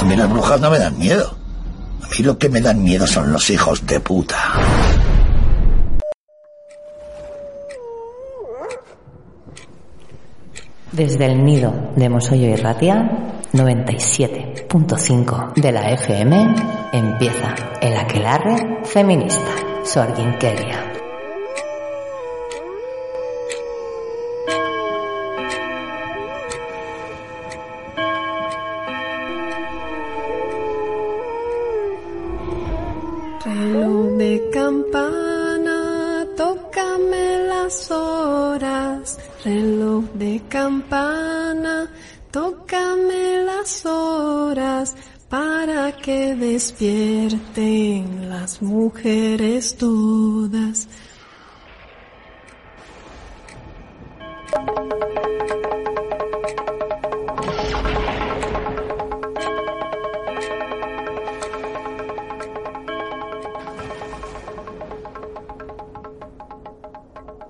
A mí las brujas no me dan miedo. A mí lo que me dan miedo son los hijos de puta. Desde el nido de Mosollo y Ratia, 97.5 de la FM, empieza el aquelarre feminista, Sorginkeria. Despierten las mujeres todas.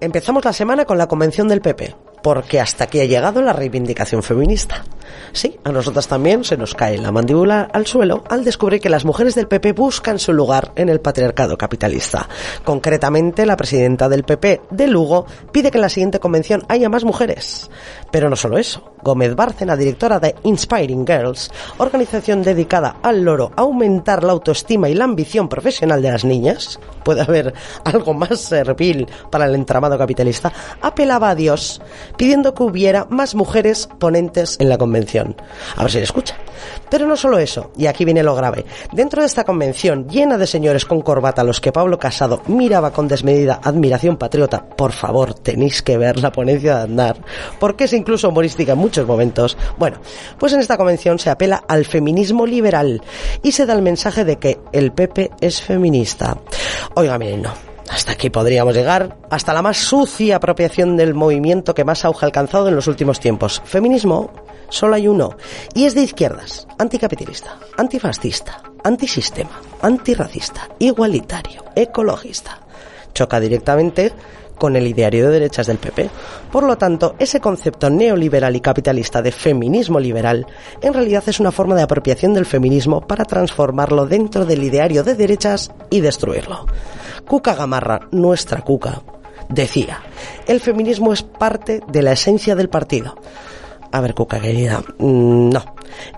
Empezamos la semana con la convención del PP, porque hasta aquí ha llegado la reivindicación feminista. Sí, a nosotras también se nos cae la mandíbula al suelo al descubrir que las mujeres del PP buscan su lugar en el patriarcado capitalista. Concretamente, la presidenta del PP de Lugo pide que en la siguiente convención haya más mujeres. Pero no solo eso. Gómez Bárcena, directora de Inspiring Girls, organización dedicada al loro a aumentar la autoestima y la ambición profesional de las niñas, puede haber algo más servil para el entramado capitalista, apelaba a Dios pidiendo que hubiera más mujeres ponentes en la convención. A ver si le escucha. Pero no solo eso, y aquí viene lo grave. Dentro de esta convención, llena de señores con corbata los que Pablo Casado miraba con desmedida admiración patriota, por favor, tenéis que ver la ponencia de andar, porque es incluso humorística en muchos momentos. Bueno, pues en esta convención se apela al feminismo liberal y se da el mensaje de que el PP es feminista. Oiga, miren, no. Hasta aquí podríamos llegar, hasta la más sucia apropiación del movimiento que más auge ha alcanzado en los últimos tiempos. Feminismo, solo hay uno, y es de izquierdas, anticapitalista, antifascista, antisistema, antirracista, igualitario, ecologista. Choca directamente con el ideario de derechas del PP. Por lo tanto, ese concepto neoliberal y capitalista de feminismo liberal en realidad es una forma de apropiación del feminismo para transformarlo dentro del ideario de derechas y destruirlo. Cuca Gamarra, nuestra Cuca, decía, el feminismo es parte de la esencia del partido. A ver, Cuca querida, mm, no.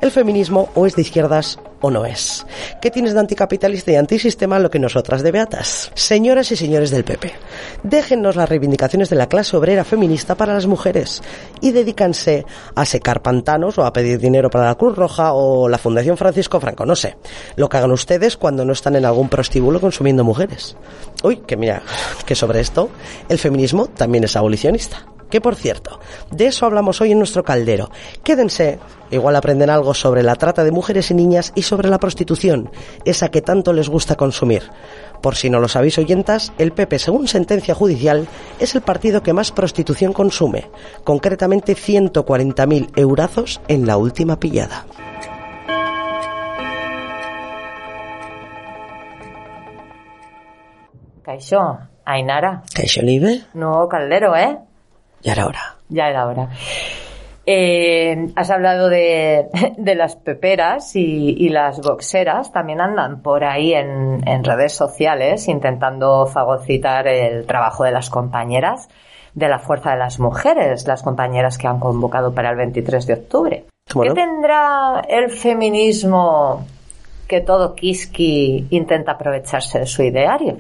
El feminismo o es de izquierdas o no es. ¿Qué tienes de anticapitalista y antisistema lo que nosotras de beatas? Señoras y señores del PP, déjennos las reivindicaciones de la clase obrera feminista para las mujeres y dedícanse a secar pantanos o a pedir dinero para la Cruz Roja o la Fundación Francisco Franco, no sé. Lo que hagan ustedes cuando no están en algún prostíbulo consumiendo mujeres. Uy, que mira, que sobre esto el feminismo también es abolicionista. Que por cierto, de eso hablamos hoy en nuestro caldero. Quédense, igual aprenden algo sobre la trata de mujeres y niñas y sobre la prostitución, esa que tanto les gusta consumir. Por si no lo sabéis oyentas, el PP, según sentencia judicial, es el partido que más prostitución consume, concretamente 140.000 eurazos en la última pillada. Caixo, Ainara. ¿Caixo Libre? No, Caldero, ¿eh? Ya era hora. Ya era hora. Eh, has hablado de, de las peperas y, y, las boxeras, también andan por ahí en, en, redes sociales intentando fagocitar el trabajo de las compañeras de la Fuerza de las Mujeres, las compañeras que han convocado para el 23 de octubre. Bueno. ¿Qué tendrá el feminismo que todo Kiski intenta aprovecharse de su ideario?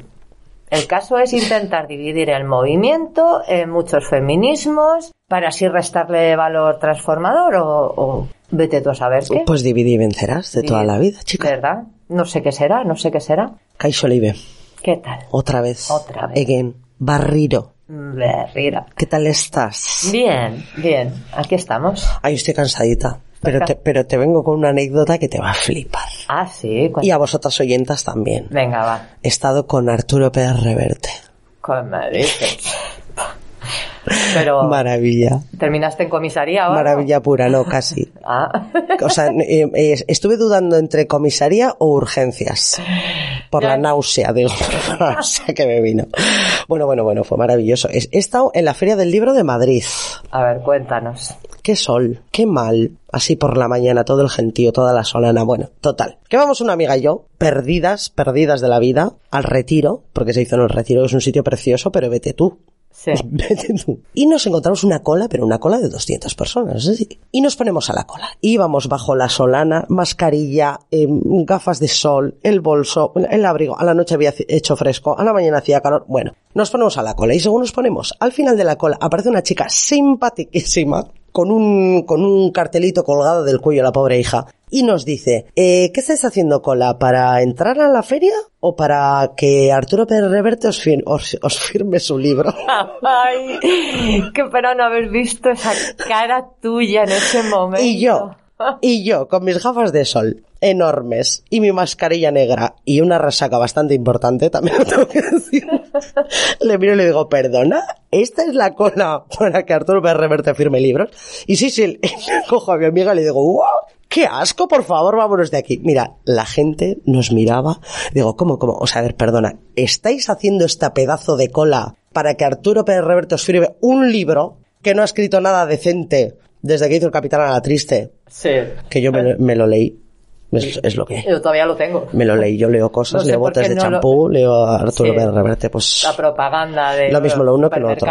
El caso es intentar dividir el movimiento en muchos feminismos para así restarle valor transformador o, o vete tú a saber qué. Pues divide y vencerás de toda la vida, chica. ¿Verdad? No sé qué será, no sé qué será. Caixo Libre. ¿Qué tal? Otra vez. Otra vez. Again. Barriro. Berrira. ¿Qué tal estás? Bien, bien. Aquí estamos. Ay, estoy cansadita. Pero te, pero te vengo con una anécdota que te va a flipar. Ah, sí. Y a vosotras oyentas también. Venga, va. He estado con Arturo Pérez Reverte. ¿Cómo me dices? Pero Maravilla. ¿terminaste en comisaría ahora? Maravilla pura, no, casi. Ah. O sea, eh, eh, estuve dudando entre comisaría o urgencias. Por Ya. la náusea, digo, por la náusea que me vino. Bueno, bueno, bueno, fue maravilloso. He he estado en la Feria del Libro de Madrid. A ver, cuéntanos. qué sol, qué mal. Así por la mañana, todo el gentío, toda la solana. Bueno, total. Que vamos una amiga y yo, perdidas, perdidas de la vida, al retiro, porque se hizo en el retiro, que es un sitio precioso, pero vete tú. Y nos encontramos una cola, pero una cola de 200 personas. Y nos ponemos a la cola. Íbamos bajo la solana, mascarilla, eh, gafas de sol, el bolso, el abrigo. A la noche había hecho fresco, a la mañana hacía calor. Bueno, nos ponemos a la cola. Y según nos ponemos, al final de la cola aparece una chica simpaticísima con un, con un cartelito colgado del cuello a la pobre hija y nos dice, eh, ¿qué estáis haciendo cola? ¿Para entrar a la feria o para que Arturo Pérez Reverte os, fir- os- os firme su libro? Ay, qué pena no haber visto esa cara tuya en ese momento. Y yo, y yo, con mis gafas de sol enormes y mi mascarilla negra y una resaca bastante importante, también lo tengo que decir, le miro y le digo, perdona, esta es la cola para que Arturo Pérez Reverte firme libros. Y sí, sí, cojo a mi amiga y le digo, wow, qué asco, por favor, vámonos de aquí. Mira, la gente nos miraba, digo, ¿cómo, cómo? O sea, a ver, perdona, ¿estáis haciendo esta pedazo de cola para que Arturo Pérez Reverte os firme un libro que no ha escrito nada decente desde que hizo el Capitán a la Triste? Sí. Que yo me, me lo leí. Es, es lo que. Yo todavía lo tengo. Me lo leí. Yo leo cosas, No sé leo botes de no lo- champú, leo a Arturo Sí. Reverte, pues. La propaganda de Lo mismo lo uno que lo otro.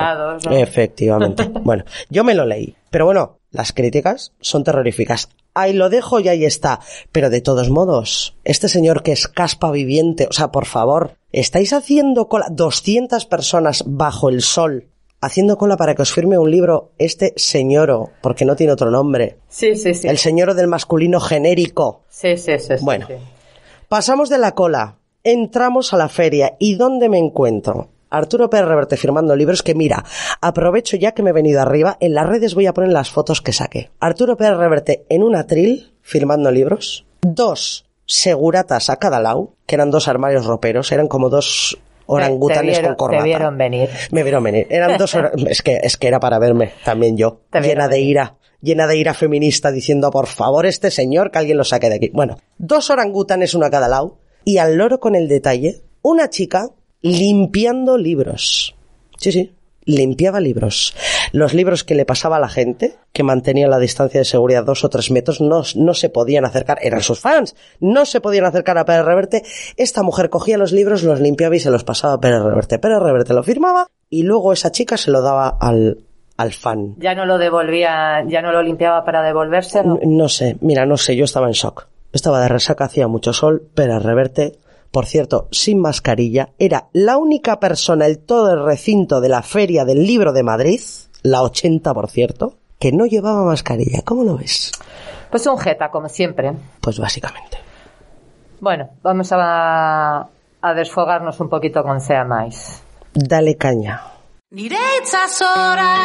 Efectivamente. bueno, yo me lo leí. Pero bueno, las críticas son terroríficas. Ahí lo dejo y ahí está. Pero de todos modos, este señor que es caspa viviente, o sea, por favor, ¿estáis haciendo cola 200 personas bajo el sol? Haciendo cola para que os firme un libro este señoro, porque no tiene otro nombre. Sí, sí, sí. El señoro del masculino genérico. Sí, sí, sí. sí, Bueno. sí. Pasamos de la cola, entramos a la feria y ¿dónde me encuentro? Arturo Pérez Reverte firmando libros que mira, aprovecho ya que me he venido arriba, en las redes voy a poner las fotos que saqué. Arturo Pérez Reverte en un atril firmando libros, dos seguratas a cada lado, que eran dos armarios roperos, eran como dos orangutanes Te vieron- con corbata. Te vieron venir. Me vieron venir. Eran dos horas. Es que, es que era para verme también yo. Llena de ira. Llena de ira feminista diciendo, por favor, este señor, que alguien lo saque de aquí. Bueno, dos orangutanes, uno a cada lado. Y al loro con el detalle, una chica limpiando libros. Sí, sí. Limpiaba libros. Los libros que le pasaba a la gente, que mantenía la distancia de seguridad dos o tres metros, no, no se podían acercar. Eran sus fans. No se podían acercar a Pérez Reverte. Esta mujer cogía los libros, los limpiaba y se los pasaba a Pérez Reverte. Pérez Reverte lo firmaba y luego esa chica se lo daba al, al fan. Ya no lo devolvía, ya no lo limpiaba para devolvérselo. N- No sé, mira, no sé, yo estaba en shock. Estaba de resaca, hacía mucho sol, Pérez Reverte, por cierto, sin mascarilla, era la única persona en todo el recinto de la Feria del Libro de Madrid, la 80 por cierto, que no llevaba mascarilla. ¿Cómo lo ves? Pues un jeta, como siempre. Pues básicamente. Bueno, vamos a, a desfogarnos un poquito con Sea Mais. Dale caña. Nire itzazora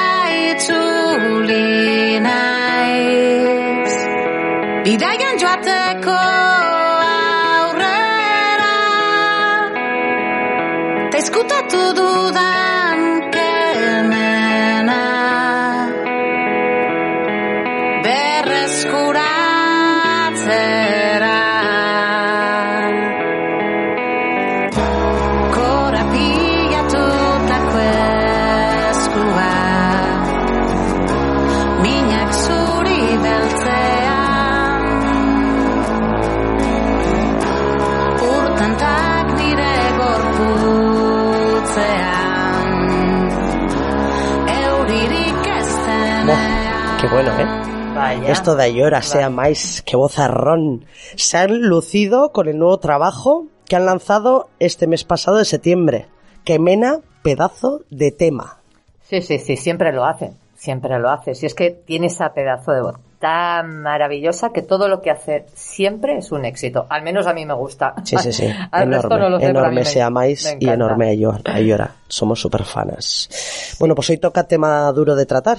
itzuli naiz Bidaian joateko bueno, ¿eh? Vaya. Esto de Ayora, sea más que vozarrón. Se han lucido con el nuevo trabajo que han lanzado este mes pasado de septiembre. Que mena pedazo de tema. Sí, sí, sí, siempre lo hace. Siempre lo hace. Si es que tiene esa pedazo de voz tan maravillosa que todo lo que hace siempre es un éxito. Al menos a mí me gusta. Sí, sí, sí. Al enorme, no lo sé, a enorme me- sea me y enorme Ayora. Ayora. Somos super fanas. Bueno, pues hoy toca tema duro de tratar,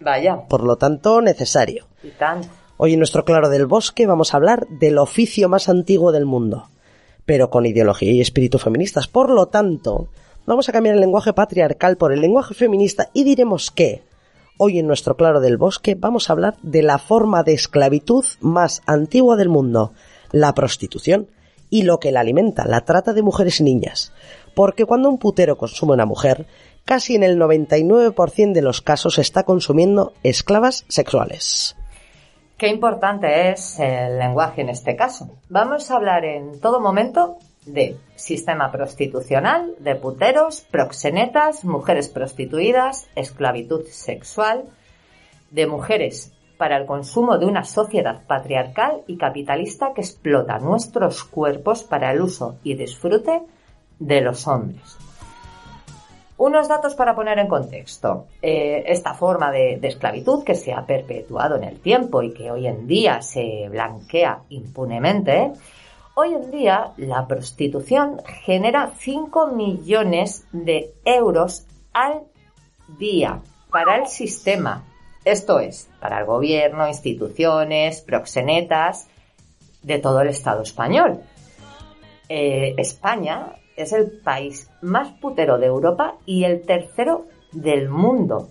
Vaya, por lo tanto necesario. y. Hoy en nuestro Claro del Bosque vamos a hablar del oficio más antiguo del mundo, pero con ideología y espíritu feministas. Por lo tanto, vamos a cambiar el lenguaje patriarcal por el lenguaje feminista y diremos que hoy en nuestro Claro del Bosque vamos a hablar de la forma de esclavitud más antigua del mundo, la prostitución, y lo que la alimenta, la trata de mujeres y niñas. Porque cuando un putero consume una mujer, casi en el 99% de los casos está consumiendo esclavas sexuales. Qué importante es el lenguaje en este caso. Vamos a hablar en todo momento de sistema prostitucional, de puteros, proxenetas, mujeres prostituidas, esclavitud sexual, de mujeres para el consumo de una sociedad patriarcal y capitalista que explota nuestros cuerpos para el uso y disfrute de los hombres. Unos datos para poner en contexto. Eh, esta forma de, esclavitud que se ha perpetuado en el tiempo y que hoy en día se blanquea impunemente, hoy en día la prostitución genera 5 millones de euros al día para el sistema. Esto es, para el gobierno, instituciones, proxenetas de todo el Estado español. Eh, España es el país más putero de Europa y el tercero del mundo.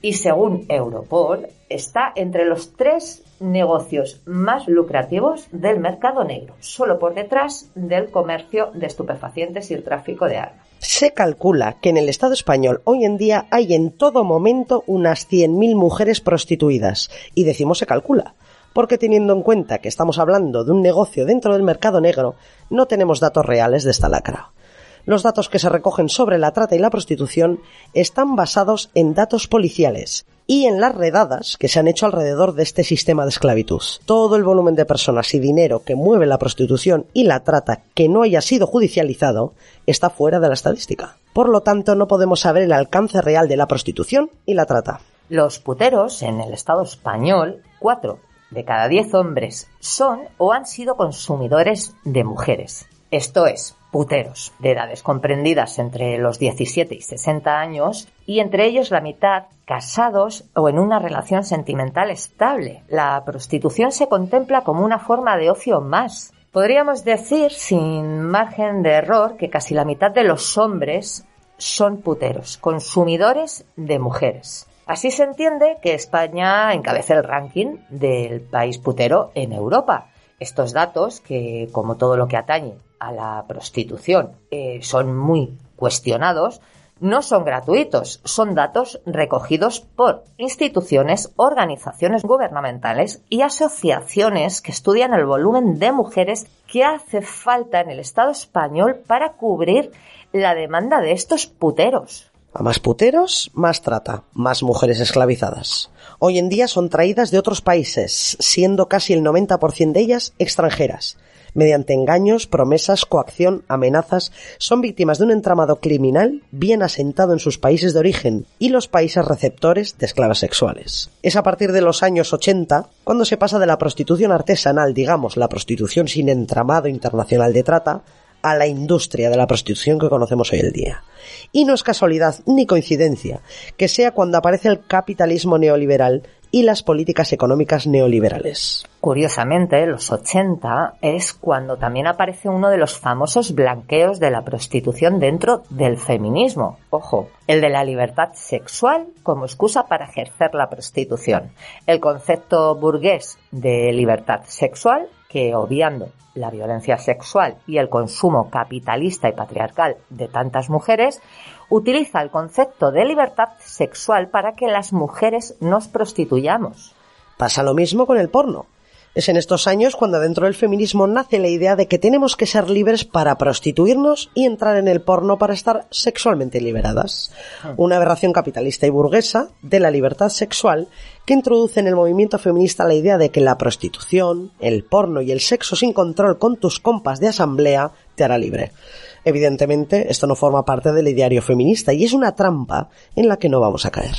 Y según Europol, está entre los tres negocios más lucrativos del mercado negro, solo por detrás del comercio de estupefacientes y el tráfico de armas. Se calcula que en el Estado español hoy en día hay en todo momento unas 100.000 mujeres prostituidas. Y decimos se calcula, porque teniendo en cuenta que estamos hablando de un negocio dentro del mercado negro, no tenemos datos reales de esta lacra. Los datos que se recogen sobre la trata y la prostitución están basados en datos policiales y en las redadas que se han hecho alrededor de este sistema de esclavitud. Todo el volumen de personas y dinero que mueve la prostitución y la trata que no haya sido judicializado está fuera de la estadística. Por lo tanto, no podemos saber el alcance real de la prostitución y la trata. Los puteros en el Estado español, cuatro de cada diez hombres son o han sido consumidores de mujeres. Esto es, puteros de edades comprendidas entre los 17 y 60 años y entre ellos la mitad casados o en una relación sentimental estable. La prostitución se contempla como una forma de ocio más. Podríamos decir, sin margen de error, que casi la mitad de los hombres son puteros, consumidores de mujeres. Así se entiende que España encabeza el ranking del país putero en Europa. Estos datos, que como todo lo que atañe a la prostitución eh, son muy cuestionados, no son gratuitos, son datos recogidos por instituciones, organizaciones gubernamentales y asociaciones que estudian el volumen de mujeres que hace falta en el Estado español para cubrir la demanda de estos puteros. A más puteros, más trata, más mujeres esclavizadas. Hoy en día son traídas de otros países, siendo casi el 90% de ellas extranjeras. Mediante engaños, promesas, coacción, amenazas, son víctimas de un entramado criminal bien asentado en sus países de origen y los países receptores de esclavas sexuales. Es a partir de los años 80 cuando se pasa de la prostitución artesanal, digamos, la prostitución sin entramado internacional de trata, a la industria de la prostitución que conocemos hoy en día. Y no es casualidad ni coincidencia que sea cuando aparece el capitalismo neoliberal y las políticas económicas neoliberales. Curiosamente, los 80 es cuando también aparece uno de los famosos blanqueos de la prostitución dentro del feminismo. Ojo, el de la libertad sexual como excusa para ejercer la prostitución. El concepto burgués de libertad sexual que, obviando la violencia sexual y el consumo capitalista y patriarcal de tantas mujeres, utiliza el concepto de libertad sexual para que las mujeres nos prostituyamos. Pasa lo mismo con el porno. Es en estos años cuando dentro del feminismo nace la idea de que tenemos que ser libres para prostituirnos y entrar en el porno para estar sexualmente liberadas. Una aberración capitalista y burguesa de la libertad sexual que introduce en el movimiento feminista la idea de que la prostitución, el porno y el sexo sin control con tus compas de asamblea te hará libre. Evidentemente, esto no forma parte del ideario feminista y es una trampa en la que no vamos a caer.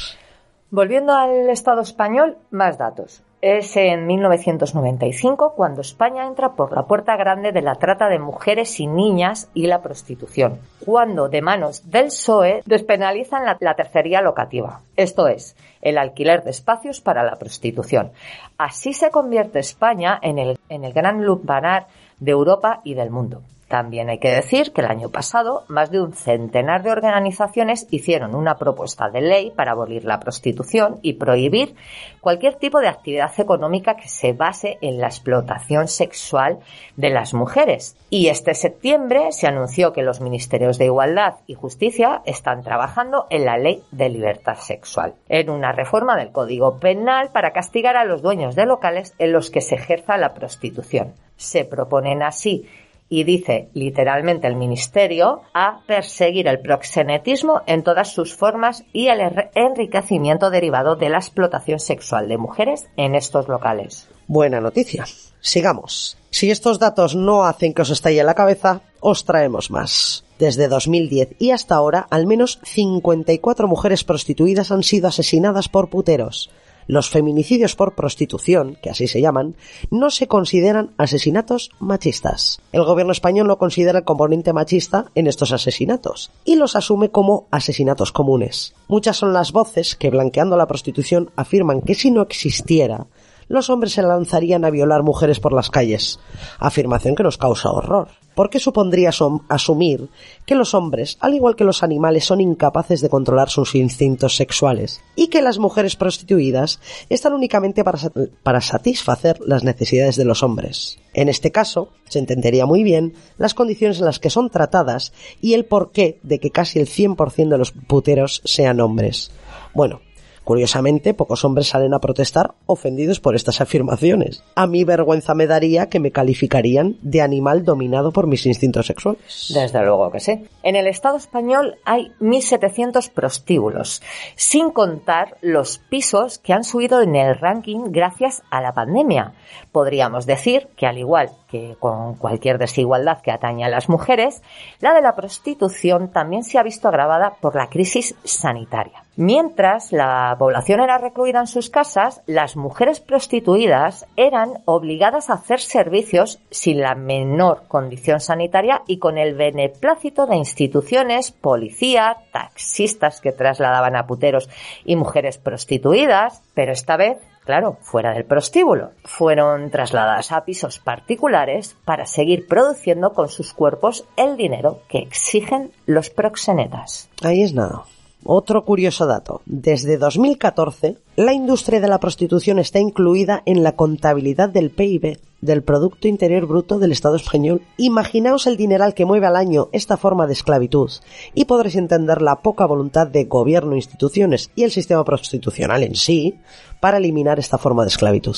Volviendo al Estado español, más datos. Es en 1995 cuando España entra por la puerta grande de la trata de mujeres y niñas y la prostitución, cuando de manos del PSOE despenalizan la, tercería locativa, esto es, el alquiler de espacios para la prostitución. Así se convierte España en el, en el gran lupanar de Europa y del mundo. También hay que decir que el año pasado más de un centenar de organizaciones hicieron una propuesta de ley para abolir la prostitución y prohibir cualquier tipo de actividad económica que se base en la explotación sexual de las mujeres. Y este septiembre se anunció que los ministerios de Igualdad y Justicia están trabajando en la ley de libertad sexual, en una reforma del Código Penal para castigar a los dueños de locales en los que se ejerza la prostitución. Se proponen así y dice literalmente el Ministerio a perseguir el proxenetismo en todas sus formas y el enriquecimiento derivado de la explotación sexual de mujeres en estos locales. Buena noticia. Sigamos. Si estos datos no hacen que os estalle la cabeza, os traemos más. Desde 2010 y hasta ahora, al menos 54 mujeres prostituidas han sido asesinadas por puteros. Los feminicidios por prostitución, que así se llaman, no se consideran asesinatos machistas. El gobierno español no considera el componente machista en estos asesinatos y los asume como asesinatos comunes. Muchas son las voces que, blanqueando la prostitución, afirman que si no existiera, los hombres se lanzarían a violar mujeres por las calles, afirmación que nos causa horror, porque supondría asumir que los hombres, al igual que los animales, son incapaces de controlar sus instintos sexuales y que las mujeres prostituidas están únicamente para, para satisfacer las necesidades de los hombres. En este caso, se entendería muy bien las condiciones en las que son tratadas y el porqué de que casi el 100% de los puteros sean hombres. Bueno, Curiosamente, pocos hombres salen a protestar ofendidos por estas afirmaciones. A mí vergüenza me daría que me calificarían de animal dominado por mis instintos sexuales. Desde luego que sí. En el Estado español hay 1.700 prostíbulos, sin contar los pisos que han subido en el ranking gracias a la pandemia. Podríamos decir que al igual que con cualquier desigualdad que atañe a las mujeres, la de la prostitución también se ha visto agravada por la crisis sanitaria. Mientras la población era recluida en sus casas, las mujeres prostituidas eran obligadas a hacer servicios sin la menor condición sanitaria y con el beneplácito de instituciones, policía, taxistas que trasladaban a puteros y mujeres prostituidas, pero esta vez claro, fuera del prostíbulo. Fueron trasladadas a pisos particulares para seguir produciendo con sus cuerpos el dinero que exigen los proxenetas. Ahí es nada. Otro curioso dato. Desde 2014, la industria de la prostitución está incluida en la contabilidad del PIB, del Producto Interior Bruto del Estado español. Imaginaos el dineral que mueve al año esta forma de esclavitud y podréis entender la poca voluntad de gobierno, instituciones y el sistema prostitucional en sí para eliminar esta forma de esclavitud.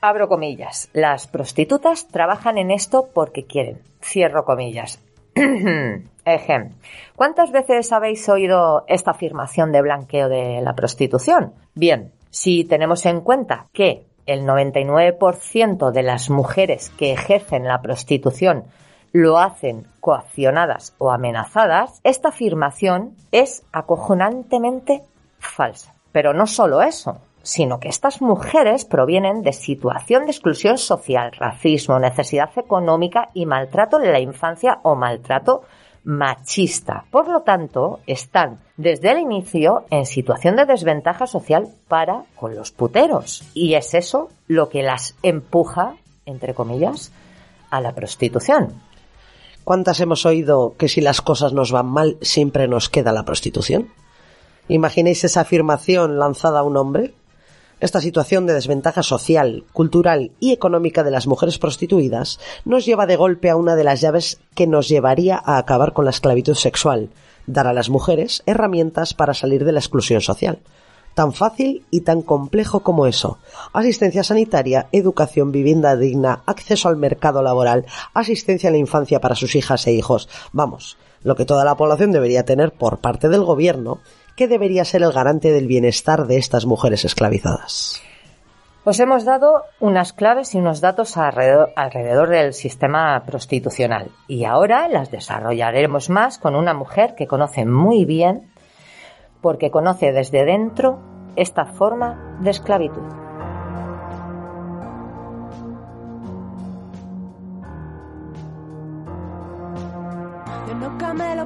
Abro comillas. Las prostitutas trabajan en esto porque quieren. Cierro comillas. Ejem. ¿Cuántas veces habéis oído esta afirmación de blanqueo de la prostitución? Bien, si tenemos en cuenta que el 99% de las mujeres que ejercen la prostitución lo hacen coaccionadas o amenazadas, esta afirmación es acojonantemente falsa. Pero no solo eso, sino que estas mujeres provienen de situación de exclusión social, racismo, necesidad económica y maltrato en la infancia o maltrato machista. Por lo tanto, están desde el inicio en situación de desventaja social para con los puteros. Y es eso lo que las empuja, entre comillas, a la prostitución. ¿Cuántas hemos oído que si las cosas nos van mal siempre nos queda la prostitución? ¿Imagináis esa afirmación lanzada a un hombre? Esta situación de desventaja social, cultural y económica de las mujeres prostituidas nos lleva de golpe a una de las llaves que nos llevaría a acabar con la esclavitud sexual, dar a las mujeres herramientas para salir de la exclusión social. Tan fácil y tan complejo como eso. Asistencia sanitaria, educación, vivienda digna, acceso al mercado laboral, asistencia a la infancia para sus hijas e hijos. Vamos, lo que toda la población debería tener por parte del gobierno que debería ser el garante del bienestar de estas mujeres esclavizadas. Os hemos dado unas claves y unos datos alrededor, alrededor, del sistema prostitucional y ahora las desarrollaremos más con una mujer que conoce muy bien, porque conoce desde dentro esta forma de esclavitud.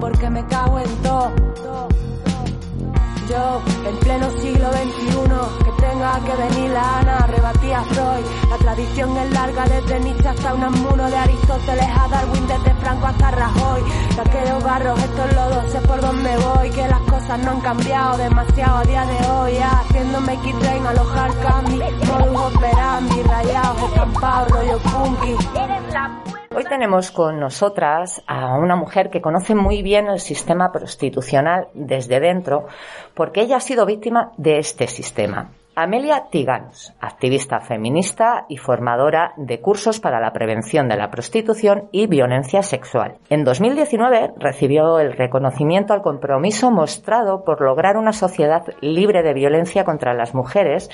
Porque me cago en todo. Yo, en pleno siglo XXI, que tenga que venir la Ana, rebatía Freud. La tradición es larga desde Nietzsche hasta Unamuno, de Aristóteles a Darwin, desde Franco hasta Rajoy. Aquellos barros, estos lodos, sé por dónde voy, que las cosas no han cambiado demasiado a día de hoy. Ya, haciéndome make it rain, alojar candy, modus operandi, rayados, estampados, rollo funky. Hoy tenemos con nosotras a una mujer que conoce muy bien el sistema prostitucional desde dentro, porque ella ha sido víctima de este sistema. Amelia Tiganos, activista feminista y formadora de cursos para la prevención de la prostitución y violencia sexual. En 2019 recibió el reconocimiento al compromiso mostrado por lograr una sociedad libre de violencia contra las mujeres,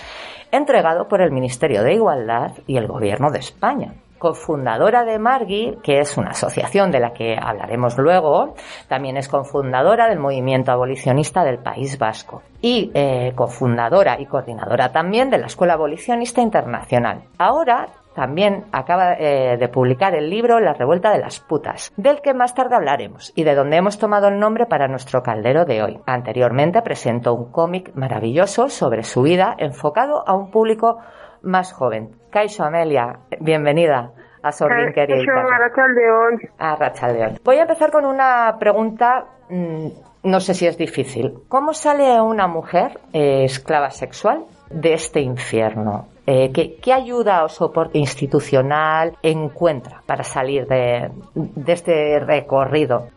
entregado por el Ministerio de Igualdad y el Gobierno de España cofundadora de Margui, que es una asociación de la que hablaremos luego, también es cofundadora del movimiento abolicionista del País Vasco y eh, cofundadora y coordinadora también de la Escuela Abolicionista Internacional. Ahora también acaba eh, de publicar el libro La revuelta de las putas, del que más tarde hablaremos y de donde hemos tomado el nombre para nuestro caldero de hoy. Anteriormente presentó un cómic maravilloso sobre su vida enfocado a un público más joven. Kaixo Amelia, bienvenida a Arratsaldeon. A Arratsaldeon. Voy a empezar con una pregunta, mm, no sé si es difícil. ¿Cómo sale una mujer eh, esclava sexual de este infierno? Eh, ¿qué, ¿Qué ayuda o soporte institucional encuentra para salir de, de este recorrido?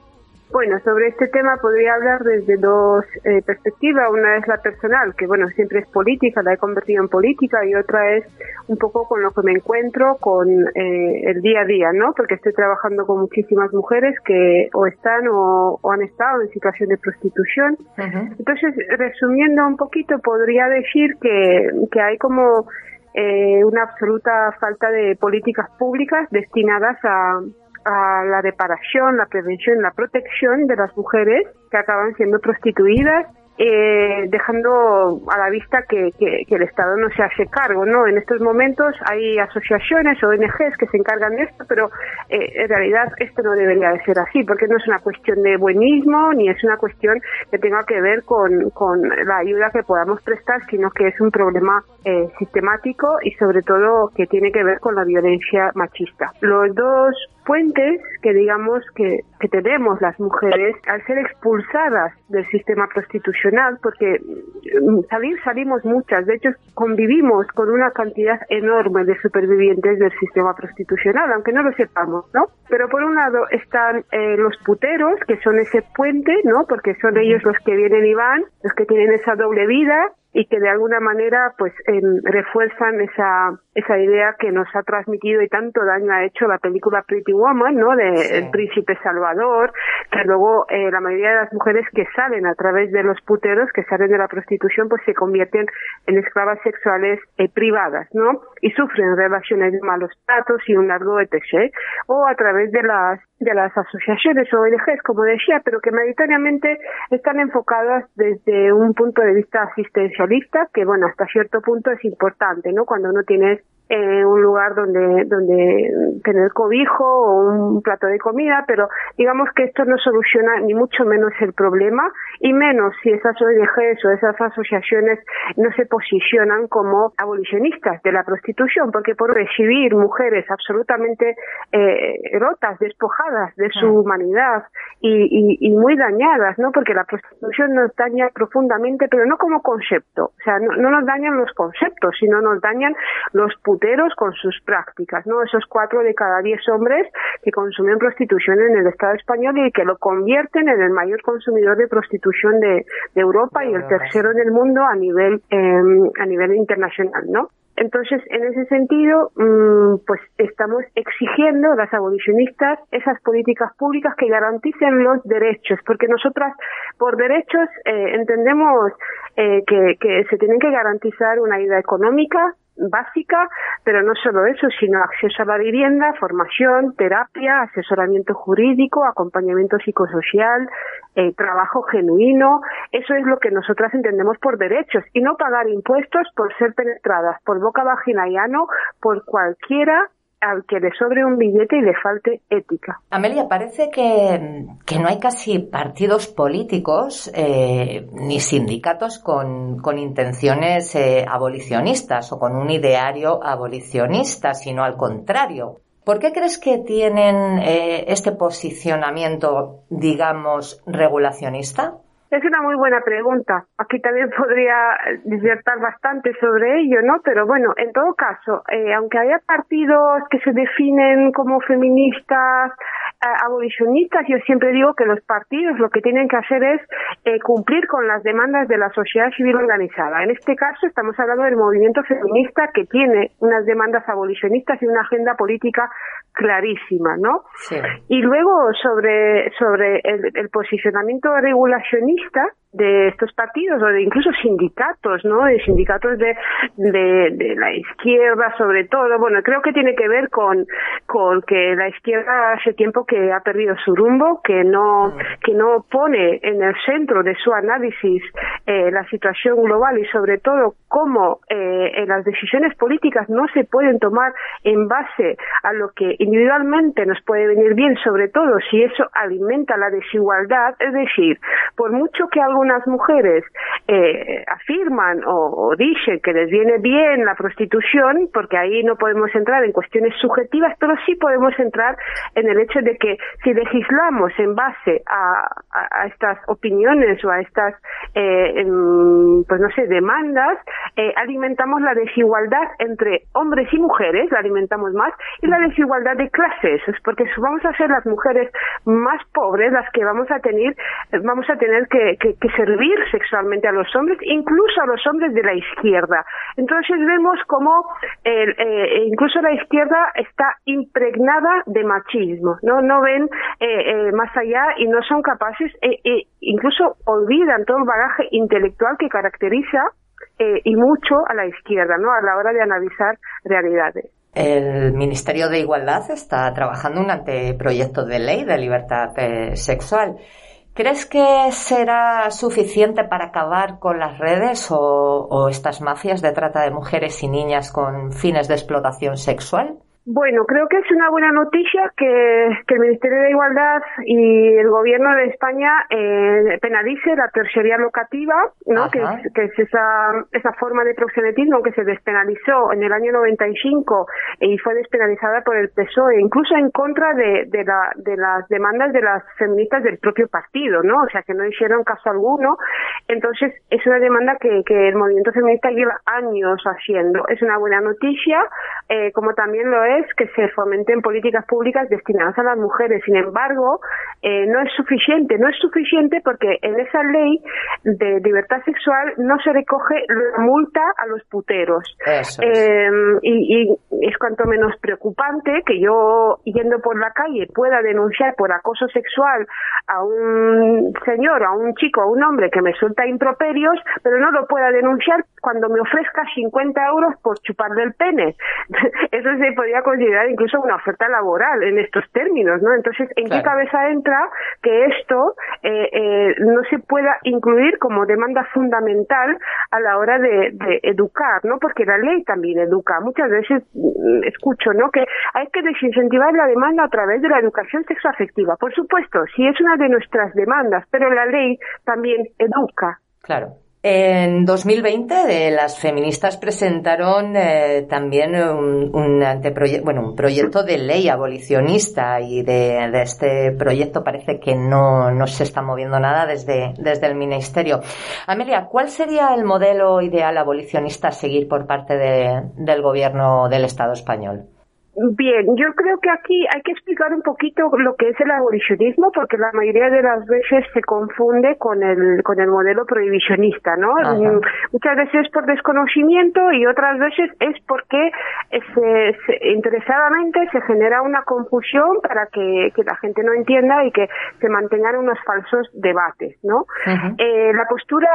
Bueno, sobre este tema podría hablar desde dos eh, perspectivas. Una es la personal, que bueno, siempre es política, la he convertido en política, y otra es un poco con lo que me encuentro con eh, el día a día, ¿no? Porque estoy trabajando con muchísimas mujeres que o están o, o han estado en situación de prostitución. Entonces, resumiendo un poquito, podría decir que, que hay como eh, una absoluta falta de políticas públicas destinadas a a la reparación, la prevención, la protección de las mujeres que acaban siendo prostituidas, eh, dejando a la vista que, el Estado no se hace cargo, ¿no? En estos momentos hay asociaciones, ONGs que se encargan de esto, pero eh, en realidad esto no debería de ser así, porque no es una cuestión de buenismo, ni es una cuestión que tenga que ver con, con la ayuda que podamos prestar, sino que es un problema eh, sistemático y sobre todo que tiene que ver con la violencia machista. Los dos puentes que digamos que, que tenemos las mujeres al ser expulsadas del sistema prostitucional, porque mm, salir salimos muchas, de hecho convivimos con una cantidad enorme de supervivientes del sistema prostitucional, aunque no lo sepamos, ¿no? Pero por un lado están eh, los puteros, que son ese puente, ¿no? Porque son ellos los que vienen y van, los que tienen esa doble vida, y que de alguna manera pues eh, refuerzan esa esa idea que nos ha transmitido y tanto daño ha hecho la película Pretty Woman, ¿no? De Sí. El Príncipe Salvador, que luego eh, la mayoría de las mujeres que salen a través de los puteros, que salen de la prostitución, pues se convierten en esclavas sexuales eh, privadas, ¿no? Y sufren relaciones de malos tratos y un largo etc. O a través de las de las asociaciones o ONGs, como decía, pero que mayoritariamente están enfocadas desde un punto de vista asistencialista, que bueno, hasta cierto punto es importante, ¿no? Cuando uno tiene eh, un lugar donde donde tener cobijo o un plato de comida, pero digamos que esto no soluciona ni mucho menos el problema y menos si esas ONGs o esas asociaciones no se posicionan como abolicionistas de la prostitución, porque por recibir mujeres absolutamente eh, rotas, despojadas de su humanidad y, y, y muy dañadas, ¿no? Porque la prostitución nos daña profundamente, pero no como concepto, o sea, no, no nos dañan los conceptos, sino nos dañan los puteros con sus prácticas, ¿no? Esos cuatro de cada diez hombres que consumen prostitución en el Estado español y que lo convierten en el mayor consumidor de prostitución de, de Europa y el tercero en el mundo a nivel eh, a nivel internacional, ¿no? Entonces, en ese sentido, mm, pues estamos exigiendo las abolicionistas esas políticas públicas que garanticen los derechos, porque nosotras por derechos eh, entendemos eh, que, que se tienen que garantizar una ayuda económica, básica, pero no solo eso, sino acceso a la vivienda, formación, terapia, asesoramiento jurídico, acompañamiento psicosocial, eh, trabajo genuino. Eso es lo que nosotras entendemos por derechos y no pagar impuestos por ser penetradas por boca, vagina y ano por cualquiera al que le sobre un billete y le falte ética. Amelia, parece que, que no hay casi partidos políticos eh, ni sindicatos con, con intenciones eh, abolicionistas o con un ideario abolicionista, sino al contrario. ¿Por qué crees que tienen eh, este posicionamiento, digamos, regulacionista? Es una muy buena pregunta. Aquí también podría disertar bastante sobre ello, ¿no? Pero bueno, en todo caso, eh, aunque haya partidos que se definen como feministas, abolicionistas, yo siempre digo que los partidos lo que tienen que hacer es eh, cumplir con las demandas de la sociedad civil organizada. En este caso estamos hablando del movimiento feminista que tiene unas demandas abolicionistas y una agenda política clarísima, ¿no? Sí. Y luego sobre, sobre el, el posicionamiento regulacionista de estos partidos o de incluso sindicatos, ¿no? De sindicatos de, de, la izquierda sobre todo. Bueno, creo que tiene que ver con, con que la izquierda hace tiempo que ha perdido su rumbo, que no, que no pone en el centro de su análisis eh, la situación global y sobre todo cómo eh, en las decisiones políticas no se pueden tomar en base a lo que individualmente nos puede venir bien, sobre todo si eso alimenta la desigualdad, es decir, por mucho que algunas mujeres eh, afirman o, dicen que les viene bien la prostitución, porque ahí no podemos entrar en cuestiones subjetivas, pero sí podemos entrar en el hecho de que si legislamos en base a, estas opiniones o a estas, eh, em, pues no sé, demandas, eh, alimentamos la desigualdad entre hombres y mujeres, la alimentamos más, y la desigualdad de clases, es porque vamos a ser las mujeres más pobres las que vamos a tener, vamos a tener que servir sexualmente a los hombres, incluso a los hombres de la izquierda. Entonces vemos como el, eh, incluso la izquierda está impregnada de machismo, no no ven eh, eh, más allá y no son capaces, eh, eh, incluso olvidan todo el bagaje intelectual que caracteriza eh, y mucho a la izquierda, ¿no? A la hora de analizar realidades. El Ministerio de Igualdad está trabajando un anteproyecto de ley de libertad eh, sexual. ¿Crees que será suficiente para acabar con las redes o, estas mafias de trata de mujeres y niñas con fines de explotación sexual? Bueno, creo que es una buena noticia que, que el Ministerio de Igualdad y el Gobierno de España eh, penalice la tercería locativa, ¿no? Que Ajá. es, que es esa, esa forma de proxenetismo que se despenalizó en el año 95 y fue despenalizada por el PSOE, incluso en contra de, de, la, de las demandas de las feministas del propio partido, ¿no? O sea, que no hicieron caso alguno. Entonces, es una demanda que, que el movimiento feminista lleva años haciendo. Es una buena noticia, eh, como también lo es que se fomenten políticas públicas destinadas a las mujeres. Sin embargo, eh, no es suficiente. No es suficiente porque en esa ley de libertad sexual no se recoge la multa a los puteros. Eso es. Eh, y, y es cuanto menos preocupante que yo, yendo por la calle, pueda denunciar por acoso sexual a un señor, a un chico, a un hombre que me suelta improperios, pero no lo pueda denunciar cuando me ofrezca 50 euros por chuparle el pene. Eso se podría considerar incluso una oferta laboral en estos términos, ¿no? Entonces, ¿en qué cabeza entra que esto eh, eh, no se pueda incluir como demanda fundamental a la hora de, de educar, ¿no? Porque la ley también educa. Muchas veces mm, escucho, ¿no? Que hay que desincentivar la demanda a través de la educación sexoafectiva. Por supuesto, sí es una de nuestras demandas, pero la ley también educa. Claro. En 2020 eh, las feministas presentaron eh, también un, un anteproye- bueno, un proyecto de ley abolicionista y de, de este proyecto parece que no, no se está moviendo nada desde, desde el ministerio. Amelia, ¿cuál sería el modelo ideal abolicionista a seguir por parte de- del gobierno del Estado español? Bien, yo creo que aquí hay que explicar un poquito lo que es el abolicionismo, porque la mayoría de las veces se confunde con el con el modelo prohibicionista, ¿no? Ajá. Mm, Muchas veces por desconocimiento y otras veces es porque se, se- interesadamente se genera una confusión para que, que la gente no entienda y que se mantengan unos falsos debates, ¿no? Eh, la postura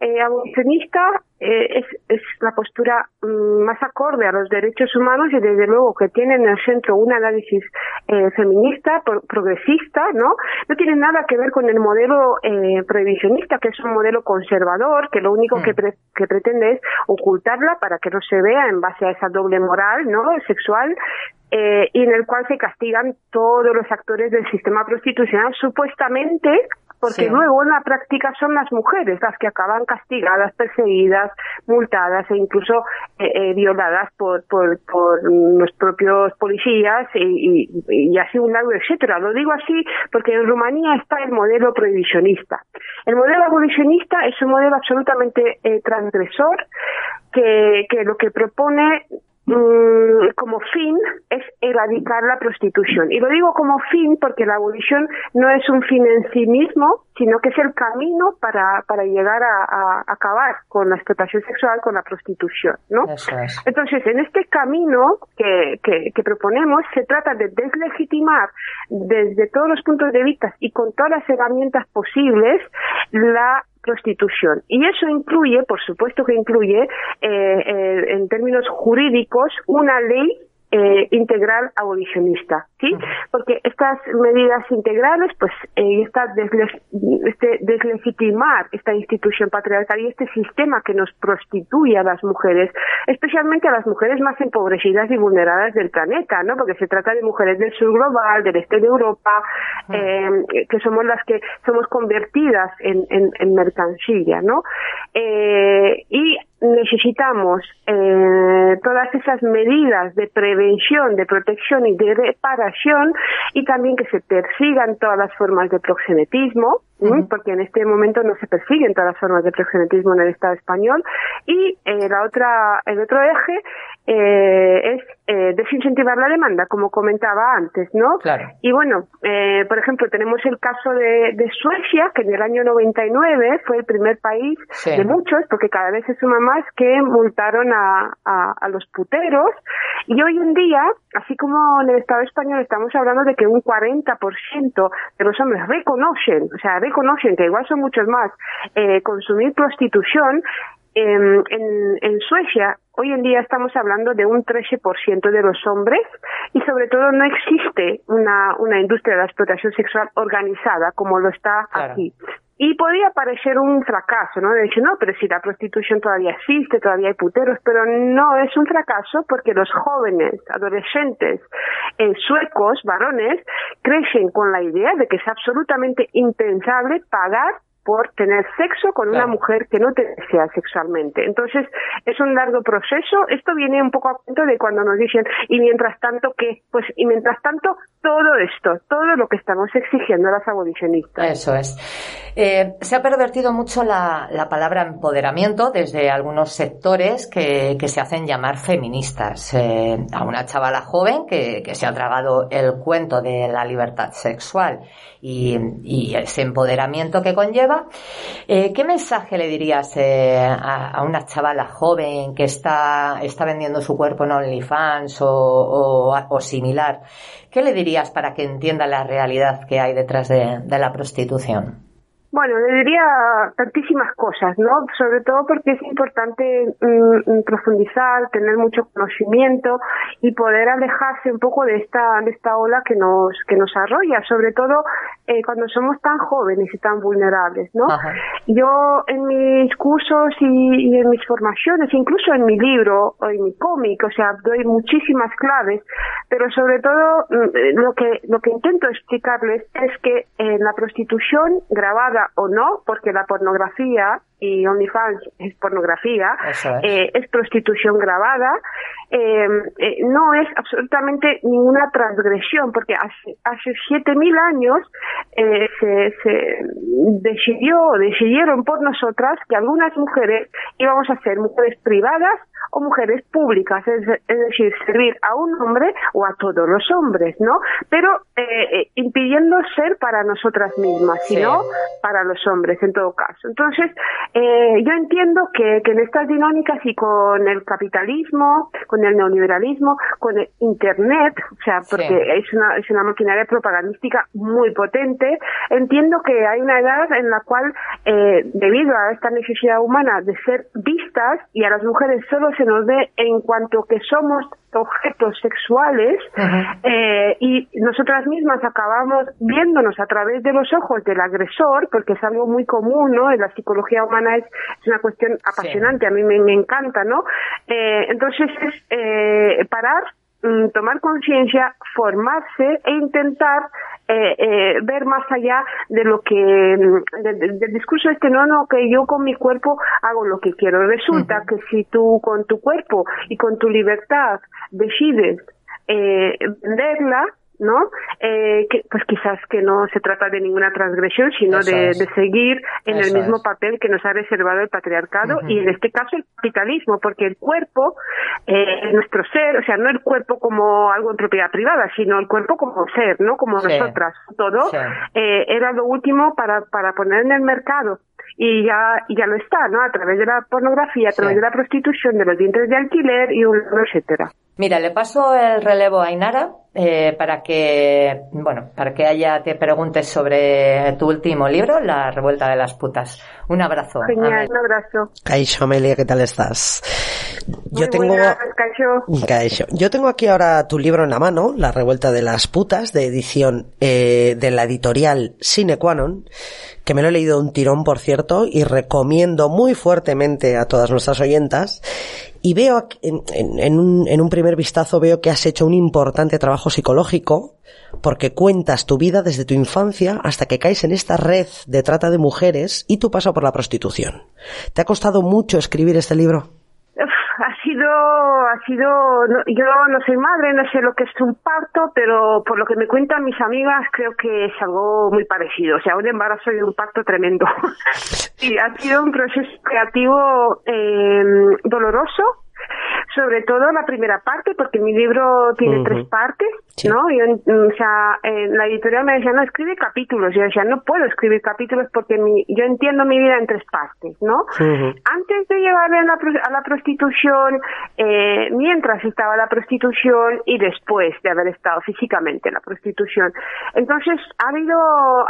eh, abolicionista eh, es, es la postura mm, más acorde a los derechos humanos y desde luego que tiene en el centro un análisis eh, feminista, pro- progresista, ¿no? No tiene nada que ver con el modelo eh, prohibicionista, que es un modelo conservador, que lo único Mm. que, pre- que pretende es ocultarla para que no se vea en base a esa doble moral, ¿no? Sexual, eh, y en el cual se castigan todos los actores del sistema prostitucional supuestamente porque Sí. luego en la práctica son las mujeres las que acaban castigadas, perseguidas, multadas e incluso eh, eh, violadas por, por, por los propios policías y, y, y así un largo etcétera. Lo digo así porque en Rumanía está el modelo prohibicionista. El modelo abolicionista es un modelo absolutamente eh, transgresor que, que lo que propone mm, como fin es erradicar la prostitución. Y lo digo como fin porque la abolición no es un fin en sí mismo, sino que es el camino para, para llegar a, a acabar con la explotación sexual, con la prostitución, ¿no? Eso es. Entonces, en este camino que, que, que proponemos, se trata de deslegitimar desde todos los puntos de vista y con todas las herramientas posibles la prostitución. Y eso incluye, por supuesto que incluye, eh, eh, en términos jurídicos, una ley eh, integral abolicionista, ¿sí? Porque estas medidas integrales, pues, eh, esta desle- este deslegitimar esta institución patriarcal y este sistema que nos prostituye a las mujeres, especialmente a las mujeres más empobrecidas y vulneradas del planeta, ¿no? Porque se trata de mujeres del sur global, del este de Europa, eh, que somos las que somos convertidas en, en, en mercancía, ¿no? Eh, y necesitamos eh, todas esas medidas de prevención, de protección y de reparación y también que se persigan todas las formas de proxenetismo, ¿m? porque en este momento no se persiguen todas las formas de proxenetismo en el Estado español y eh, la otra, el otro eje eh, es eh, desincentivar la demanda, como comentaba antes, ¿no? Claro. Y bueno, eh, por ejemplo, tenemos el caso de, de Suecia, que en el año 99 fue el primer país Sí. de muchos, porque cada vez se suma más, que multaron a, a, a los puteros. Y hoy en día, así como en el Estado español, estamos hablando de que un 40% de los hombres reconocen, o sea, reconocen que igual son muchos más, eh, consumir prostitución. En, en, en Suecia hoy en día estamos hablando de un 13% de los hombres y sobre todo no existe una, una industria de la explotación sexual organizada como lo está Claro. aquí. Y podría parecer un fracaso, ¿no? De decir, no, pero si la prostitución todavía existe, todavía hay puteros, pero no es un fracaso porque los jóvenes, adolescentes, eh, suecos, varones, crecen con la idea de que es absolutamente impensable pagar por tener sexo con una mujer que no te desea sexualmente. Entonces, es un largo proceso. Esto viene un poco a cuento de cuando nos dicen, y mientras tanto, ¿qué? Pues, y mientras tanto, todo esto, todo lo que estamos exigiendo a las abolicionistas. Eso es. Eh, se ha pervertido mucho la, la palabra empoderamiento desde algunos sectores que, que se hacen llamar feministas. Eh, a una chavala joven que, que se ha tragado el cuento de la libertad sexual y, y ese empoderamiento que conlleva. Eh, ¿Qué mensaje le dirías eh, a, a una chavala joven que está, está vendiendo su cuerpo en OnlyFans o, o, similar? ¿Qué le dirías para que entienda la realidad que hay detrás de, de la prostitución? Bueno, le diría tantísimas cosas, ¿no? Sobre todo porque es importante mm, profundizar, tener mucho conocimiento y poder alejarse un poco de esta de esta ola que nos que nos arrolla, sobre todo eh, cuando somos tan jóvenes y tan vulnerables, ¿no? Ajá. Yo en mis cursos y, y en mis formaciones, incluso en mi libro o en mi cómic, o sea, doy muchísimas claves, pero sobre todo mm, lo que lo que intento explicarles es que eh, la prostitución grabada o no, porque la pornografía y OnlyFans es pornografía, es. eh, es prostitución grabada, eh, eh, no es absolutamente ninguna transgresión, porque hace, hace 7.000 años eh, se, se decidió, decidieron por nosotras que algunas mujeres íbamos a ser mujeres privadas o mujeres públicas, es, es decir, servir a un hombre o a todos los hombres, ¿no? Pero eh, impidiendo ser para nosotras mismas, Sí. sino para los hombres en todo caso. Entonces, eh, yo entiendo que, que en estas dinámicas y con el capitalismo, con el neoliberalismo, con el Internet, o sea, porque Sí. es una, es una maquinaria propagandística muy potente, entiendo que hay una edad en la cual, eh, debido a esta necesidad humana de ser vistas, y a las mujeres solo se nos ve en cuanto que somos objetos sexuales, eh, y nosotras mismas acabamos viéndonos a través de los ojos del agresor, porque es algo muy común, ¿no? En la psicología humana es, es una cuestión apasionante, a mí me, me encanta, ¿no? Eh, entonces es eh, parar, mm, tomar conciencia, formarse e intentar eh, eh, ver más allá de lo que mm, de- de- del discurso este no no que yo con mi cuerpo hago lo que quiero resulta que si tú con tu cuerpo y con tu libertad decides eh, venderla ¿no? Eh, que, pues quizás que no se trata de ninguna transgresión, sino de, de seguir en Eso el mismo es. papel que nos ha reservado el patriarcado y en este caso el capitalismo, porque el cuerpo, eh, nuestro ser, o sea, no el cuerpo como algo en propiedad privada, sino el cuerpo como ser, ¿no? Como Sí. nosotras, todo, Sí. eh, era lo último para, para poner en el mercado. Y ya, y ya lo está, ¿no? A través de la pornografía, a Sí. través de la prostitución, de los dientes de alquiler y un etcétera. Mira, le paso el relevo a Ainara eh, para que, bueno, para que ella te pregunte sobre tu último libro, La revuelta de las putas. Un abrazo. Genial, un abrazo. Caixo, Amelia, ¿qué tal estás? Yo Muy tengo... Caixo. Yo tengo aquí ahora tu libro en la mano, La revuelta de las putas, de edición eh, de la editorial Sine Qua Non, que me lo he leído un tirón, por cierto, y recomiendo muy fuertemente a todas nuestras oyentas. Y veo en- en un, en un primer vistazo veo que has hecho un importante trabajo psicológico porque cuentas tu vida desde tu infancia hasta que caes en esta red de trata de mujeres y tu paso por la prostitución. ¿Te ha costado mucho escribir este libro? Ha sido, ha sido, yo no soy madre, no sé lo que es un parto, pero por lo que me cuentan mis amigas creo que es algo muy parecido, o sea, un embarazo y un parto tremendo. y ha sido un proceso creativo eh, doloroso, sobre todo la primera parte, porque mi libro tiene tres partes, Sí. ¿no? Yo, mm, o sea, en la editorial me decía, no, escribe capítulos. Yo decía, no puedo escribir capítulos porque mi, yo entiendo mi vida en tres partes, ¿no? Antes de llegar a la, pro- a la prostitución, eh, mientras estaba la prostitución y después de haber estado físicamente en la prostitución. Entonces, ha habido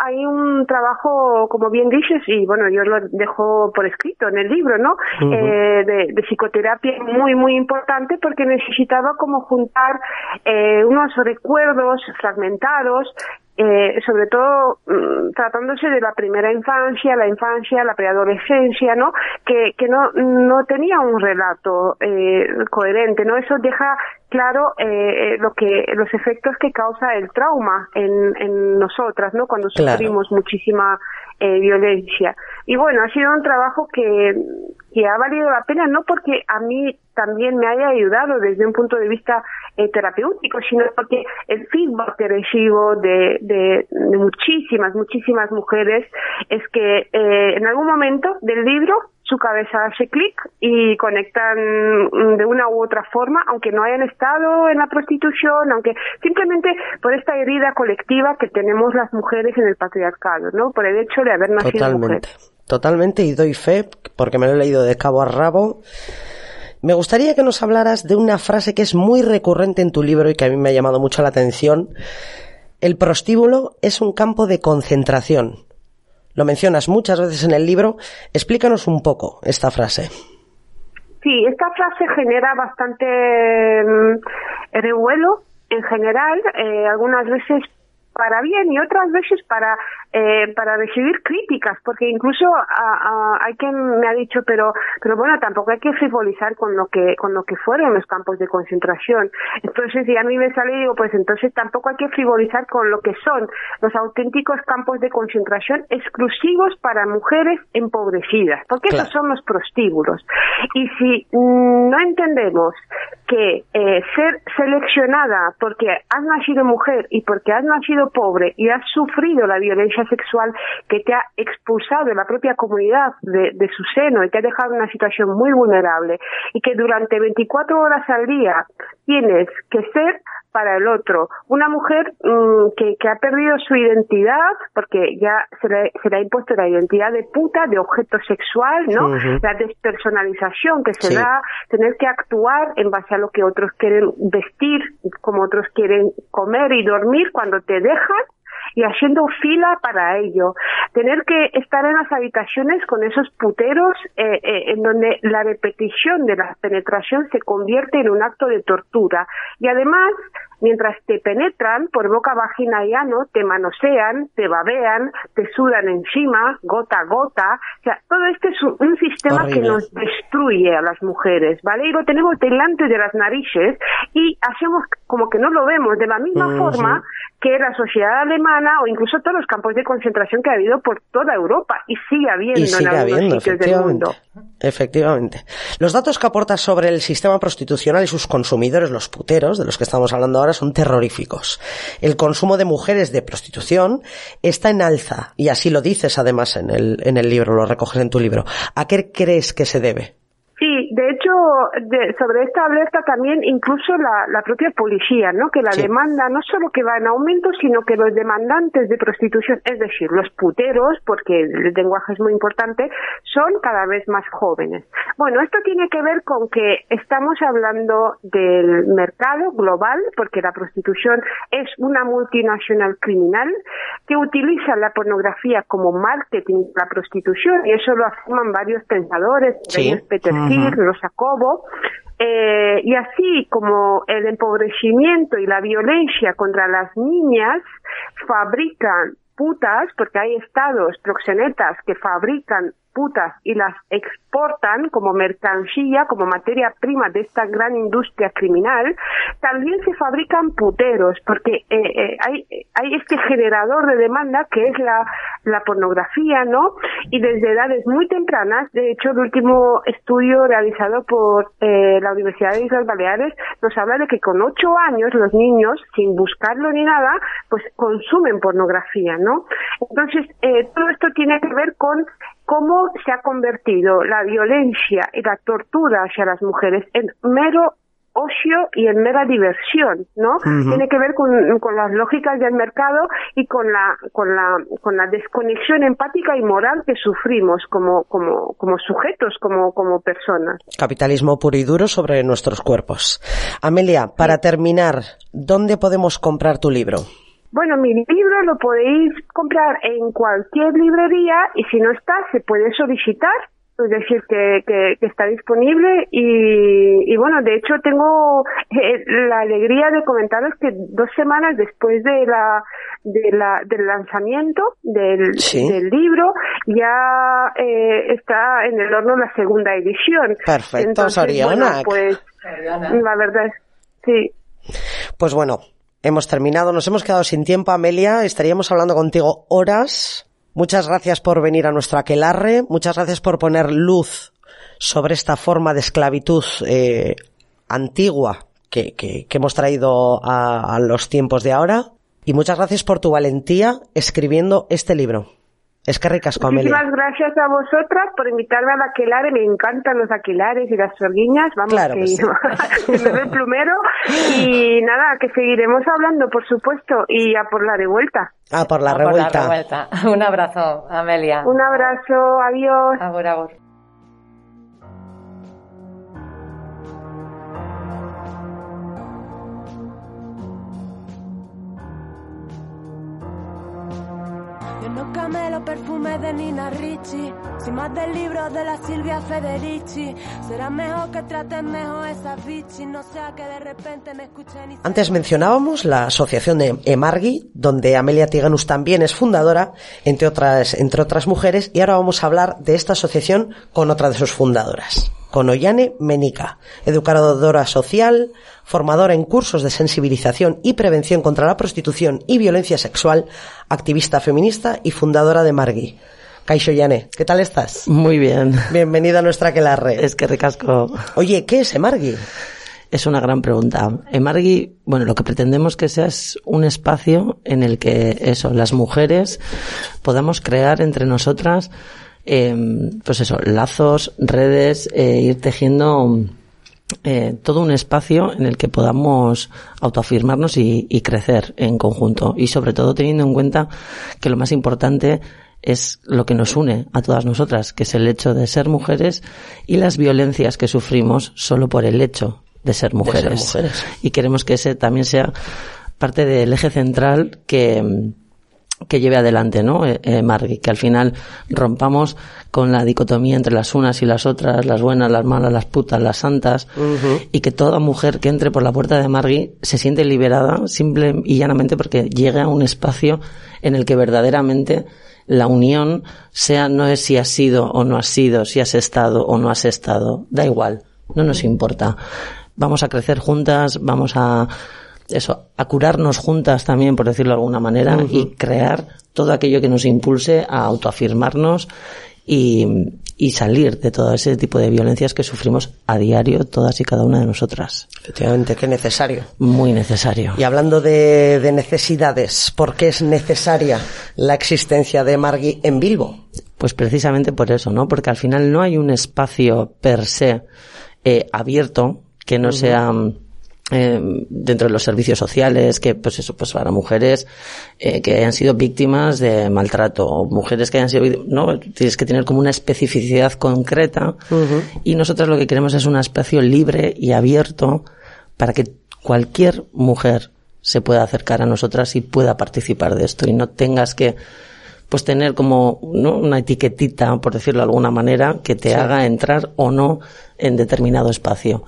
ahí un trabajo, como bien dices, y bueno, yo lo dejo por escrito en el libro, ¿no? Eh, de, de psicoterapia muy, muy importante porque necesitaba como juntar eh, unos recuerdos fragmentados eh, sobre todo mm, tratándose de la primera infancia, la infancia, la preadolescencia, ¿no? Que, que no, no tenía un relato eh, coherente, ¿no? Eso deja claro eh, lo que los efectos que causa el trauma en, en nosotras, ¿no? Cuando Claro. sufrimos muchísima eh, violencia. Y bueno, ha sido un trabajo que, que ha valido la pena, no porque a mí también me haya ayudado desde un punto de vista eh, terapéutico, sino porque el feedback que recibo de, de, muchísimas, muchísimas mujeres es que eh, en algún momento del libro su cabeza hace clic y conectan mm, de una u otra forma, aunque no hayan estado en la prostitución, aunque simplemente por esta herida colectiva que tenemos las mujeres en el patriarcado, ¿no? Por el hecho de haber nacido Totalmente. Totalmente, y doy fe, porque me lo he leído de cabo a rabo. Me gustaría que nos hablaras de una frase que es muy recurrente en tu libro y que a mí me ha llamado mucho la atención. El prostíbulo es un campo de concentración. Lo mencionas muchas veces en el libro. Explícanos un poco esta frase. Sí, esta frase genera bastante mm, revuelo en general, eh, algunas veces para bien y otras veces para eh, para recibir críticas, porque incluso a- a- hay quien me ha dicho, pero, pero bueno, tampoco hay que frivolizar con lo que, con lo que fueron los campos de concentración. Entonces, y a mí me sale y digo, pues entonces tampoco hay que frivolizar con lo que son los auténticos campos de concentración exclusivos para mujeres empobrecidas, porque esos Claro. son los prostíbulos. Y si mm, no entendemos que eh, ser seleccionada porque has nacido mujer y porque has nacido pobre y has sufrido la violencia sexual que te ha expulsado de la propia comunidad de, de su seno y te ha dejado en una situación muy vulnerable y que durante 24 horas al día tienes que ser para el otro. Una mujer mm, que, que ha perdido su identidad porque ya se le, se le ha impuesto la identidad de puta, de objeto sexual, ¿no? La despersonalización que se Sí. da, tener que actuar en base a lo que otros quieren vestir, como otros quieren comer y dormir cuando te dejan y haciendo fila para ello. Tener que estar en las habitaciones con esos puteros eh, eh, en donde la repetición de la penetración se convierte en un acto de tortura. Y además, mientras te penetran por boca, vagina y ano, te manosean, te babean, te sudan encima, gota a gota. O sea, todo este es un, sistema que nos destruye a las mujeres, ¿vale? Y lo tenemos delante de las narices y hacemos como que no lo vemos de la misma Ujú. forma que la sociedad alemana o incluso todos los campos de concentración que ha habido por toda Europa y sigue habiendo Y en sigue algunos habiendo, sitios del mundo. Efectivamente. Los datos que aportas sobre el sistema prostitucional y sus consumidores, los puteros, de los que estamos hablando ahora, son terroríficos. El consumo de mujeres de prostitución está en alza, y así lo dices además en el, en el libro, lo recoges en tu libro. ¿A qué crees que se debe? Sí, de de- sobre esta alerta también incluso la, la propia policía, ¿no? Que la Sí. demanda no solo que va en aumento, sino que los demandantes de prostitución, es decir, los puteros, porque el lenguaje es muy importante, son cada vez más jóvenes. Bueno, esto tiene que ver con que estamos hablando del mercado global, porque la prostitución es una multinacional criminal que utiliza la pornografía como marketing la prostitución, y eso lo afirman varios pensadores, Sí. Peter Ujú. Thiel, Rosa Cobo, eh, y así como el empobrecimiento y la violencia contra las niñas fabrican putas, porque hay estados proxenetas que fabrican putas y las exportan como mercancía, como materia prima de esta gran industria criminal, también se fabrican puteros, porque eh, eh, hay, hay este generador de demanda que es la, la pornografía, ¿no? Y desde edades muy tempranas, de hecho, el último estudio realizado por eh, la Universidad de Islas Baleares nos habla de que con ocho años los niños, sin buscarlo ni nada, pues consumen pornografía, ¿no? Entonces, eh, todo esto tiene que ver con cómo se ha convertido la violencia y la tortura hacia las mujeres en mero ocio y en mera diversión, ¿no? Tiene que ver con, con las lógicas del mercado y con la, con la, con la desconexión empática y moral que sufrimos como, como, como sujetos, como, como personas. Capitalismo puro y duro sobre nuestros cuerpos. Amelia, para terminar, ¿dónde podemos comprar tu libro? Bueno, mi libro lo podéis comprar en cualquier librería y si no está, se puede solicitar. Es decir, que, que, que está disponible y, y bueno, de hecho tengo eh, la alegría de comentaros que dos semanas después de la, de la del lanzamiento del, Sí. del libro ya eh, está en el horno la segunda edición. Perfecto, Entonces, bueno, pues la verdad sí. Pues bueno, hemos terminado, nos hemos quedado sin tiempo, Amelia, estaríamos hablando contigo horas. Muchas gracias por venir a nuestro aquelarre, muchas gracias por poner luz sobre esta forma de esclavitud eh, antigua que, que- que hemos traído a, a los tiempos de ahora. Y muchas gracias por tu valentía escribiendo este libro. Es que ricasco, Amelia. Muchísimas gracias a vosotras por invitarme al aquelarre. Me encantan los aquelares y las sorguiñas. Vamos, Claro que, que sí. me ve el plumero. Y nada, que seguiremos hablando, por supuesto, y a por la revuelta. Ah, por la Ah, por revuelta. revuelta. Un abrazo, Amelia. Un abrazo, adiós. Agur, agur. Antes mencionábamos la asociación de Emargui, donde Amelia Tiganus también es fundadora, entre otras mujeres, y ahora vamos a hablar de esta asociación con otra de sus fundadoras, con Ollane Menica, educadora social, formadora en cursos de sensibilización y prevención contra la prostitución y violencia sexual, activista feminista y fundadora de Margui. Kaixo Ollane, ¿qué tal estás? Muy bien. Bienvenida a nuestra Aquelarre. Es que recasco. Oye, ¿qué es Emargui? Es una gran pregunta. Emargui, bueno, lo que pretendemos que sea es un espacio en el que eso, las mujeres podamos crear entre nosotras, eh, pues eso, lazos, redes, eh, ir tejiendo eh, todo un espacio en el que podamos autoafirmarnos y, y crecer en conjunto. Y sobre todo teniendo en cuenta que lo más importante es lo que nos une a todas nosotras, que es el hecho de ser mujeres y las violencias que sufrimos solo por el hecho de ser mujeres. mujeres. Y queremos que ese también sea parte del eje central que, que lleve adelante, ¿no? Eh, eh, Margui, que al final rompamos con la dicotomía entre las unas y las otras, las buenas, las malas, las putas, las santas, y que toda mujer que entre por la puerta de Margui se siente liberada simple y llanamente porque llega a un espacio en el que verdaderamente la unión sea no es si has sido o no has sido, si has estado o no has estado, da igual, no nos importa. Vamos a crecer juntas, vamos a eso, a curarnos juntas también, por decirlo de alguna manera, y crear todo aquello que nos impulse a autoafirmarnos y, y salir de todo ese tipo de violencias que sufrimos a diario todas y cada una de nosotras. Efectivamente, qué necesario. Muy necesario. Y hablando de, de necesidades, ¿por qué es necesaria la existencia de Margui en Bilbo? Pues precisamente por eso, ¿no? Porque al final no hay un espacio per se eh, abierto que no sea eh, dentro de los servicios sociales, que pues eso, pues para mujeres eh, que hayan sido víctimas de maltrato, o mujeres que hayan sido, no, tienes que tener como una especificidad concreta, y nosotros lo que queremos es un espacio libre y abierto para que cualquier mujer se pueda acercar a nosotras y pueda participar de esto y no tengas que pues tener como ¿no? una etiquetita, por decirlo de alguna manera, que te haga entrar o no en determinado espacio.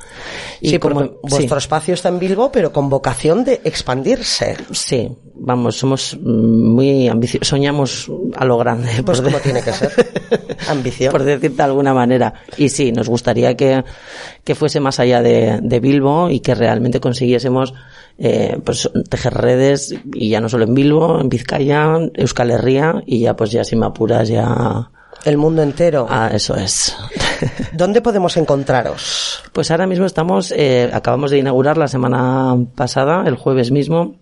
sí, como- porque vuestro sí. espacio está en Bilbo, pero con vocación de expandirse. Sí, vamos, somos mm, muy ambiciosos, soñamos a lo grande. Pues por como de- tiene que ser. Ambición. por decirte de alguna manera. Y sí, nos gustaría que, que fuese más allá de, de Bilbo y que realmente consiguiésemos eh, pues tejer redes y ya no solo en Bilbo, en Vizcaya, Euskal Herria y ya pues ya si me apuras ya... El mundo entero. Ah, eso es. ¿Dónde podemos encontraros? Pues ahora mismo estamos, eh, acabamos de inaugurar la semana pasada, el jueves mismo,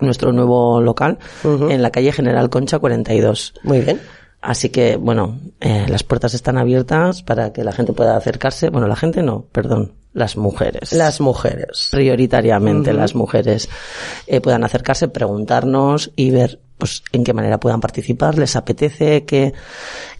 nuestro nuevo local en la calle General Concha 42. Muy bien. Así que, bueno, eh, las puertas están abiertas para que la gente pueda acercarse. Bueno, la gente no, perdón, las mujeres. Las mujeres. Prioritariamente las mujeres eh, puedan acercarse, preguntarnos y ver pues en qué manera puedan participar, les apetece, que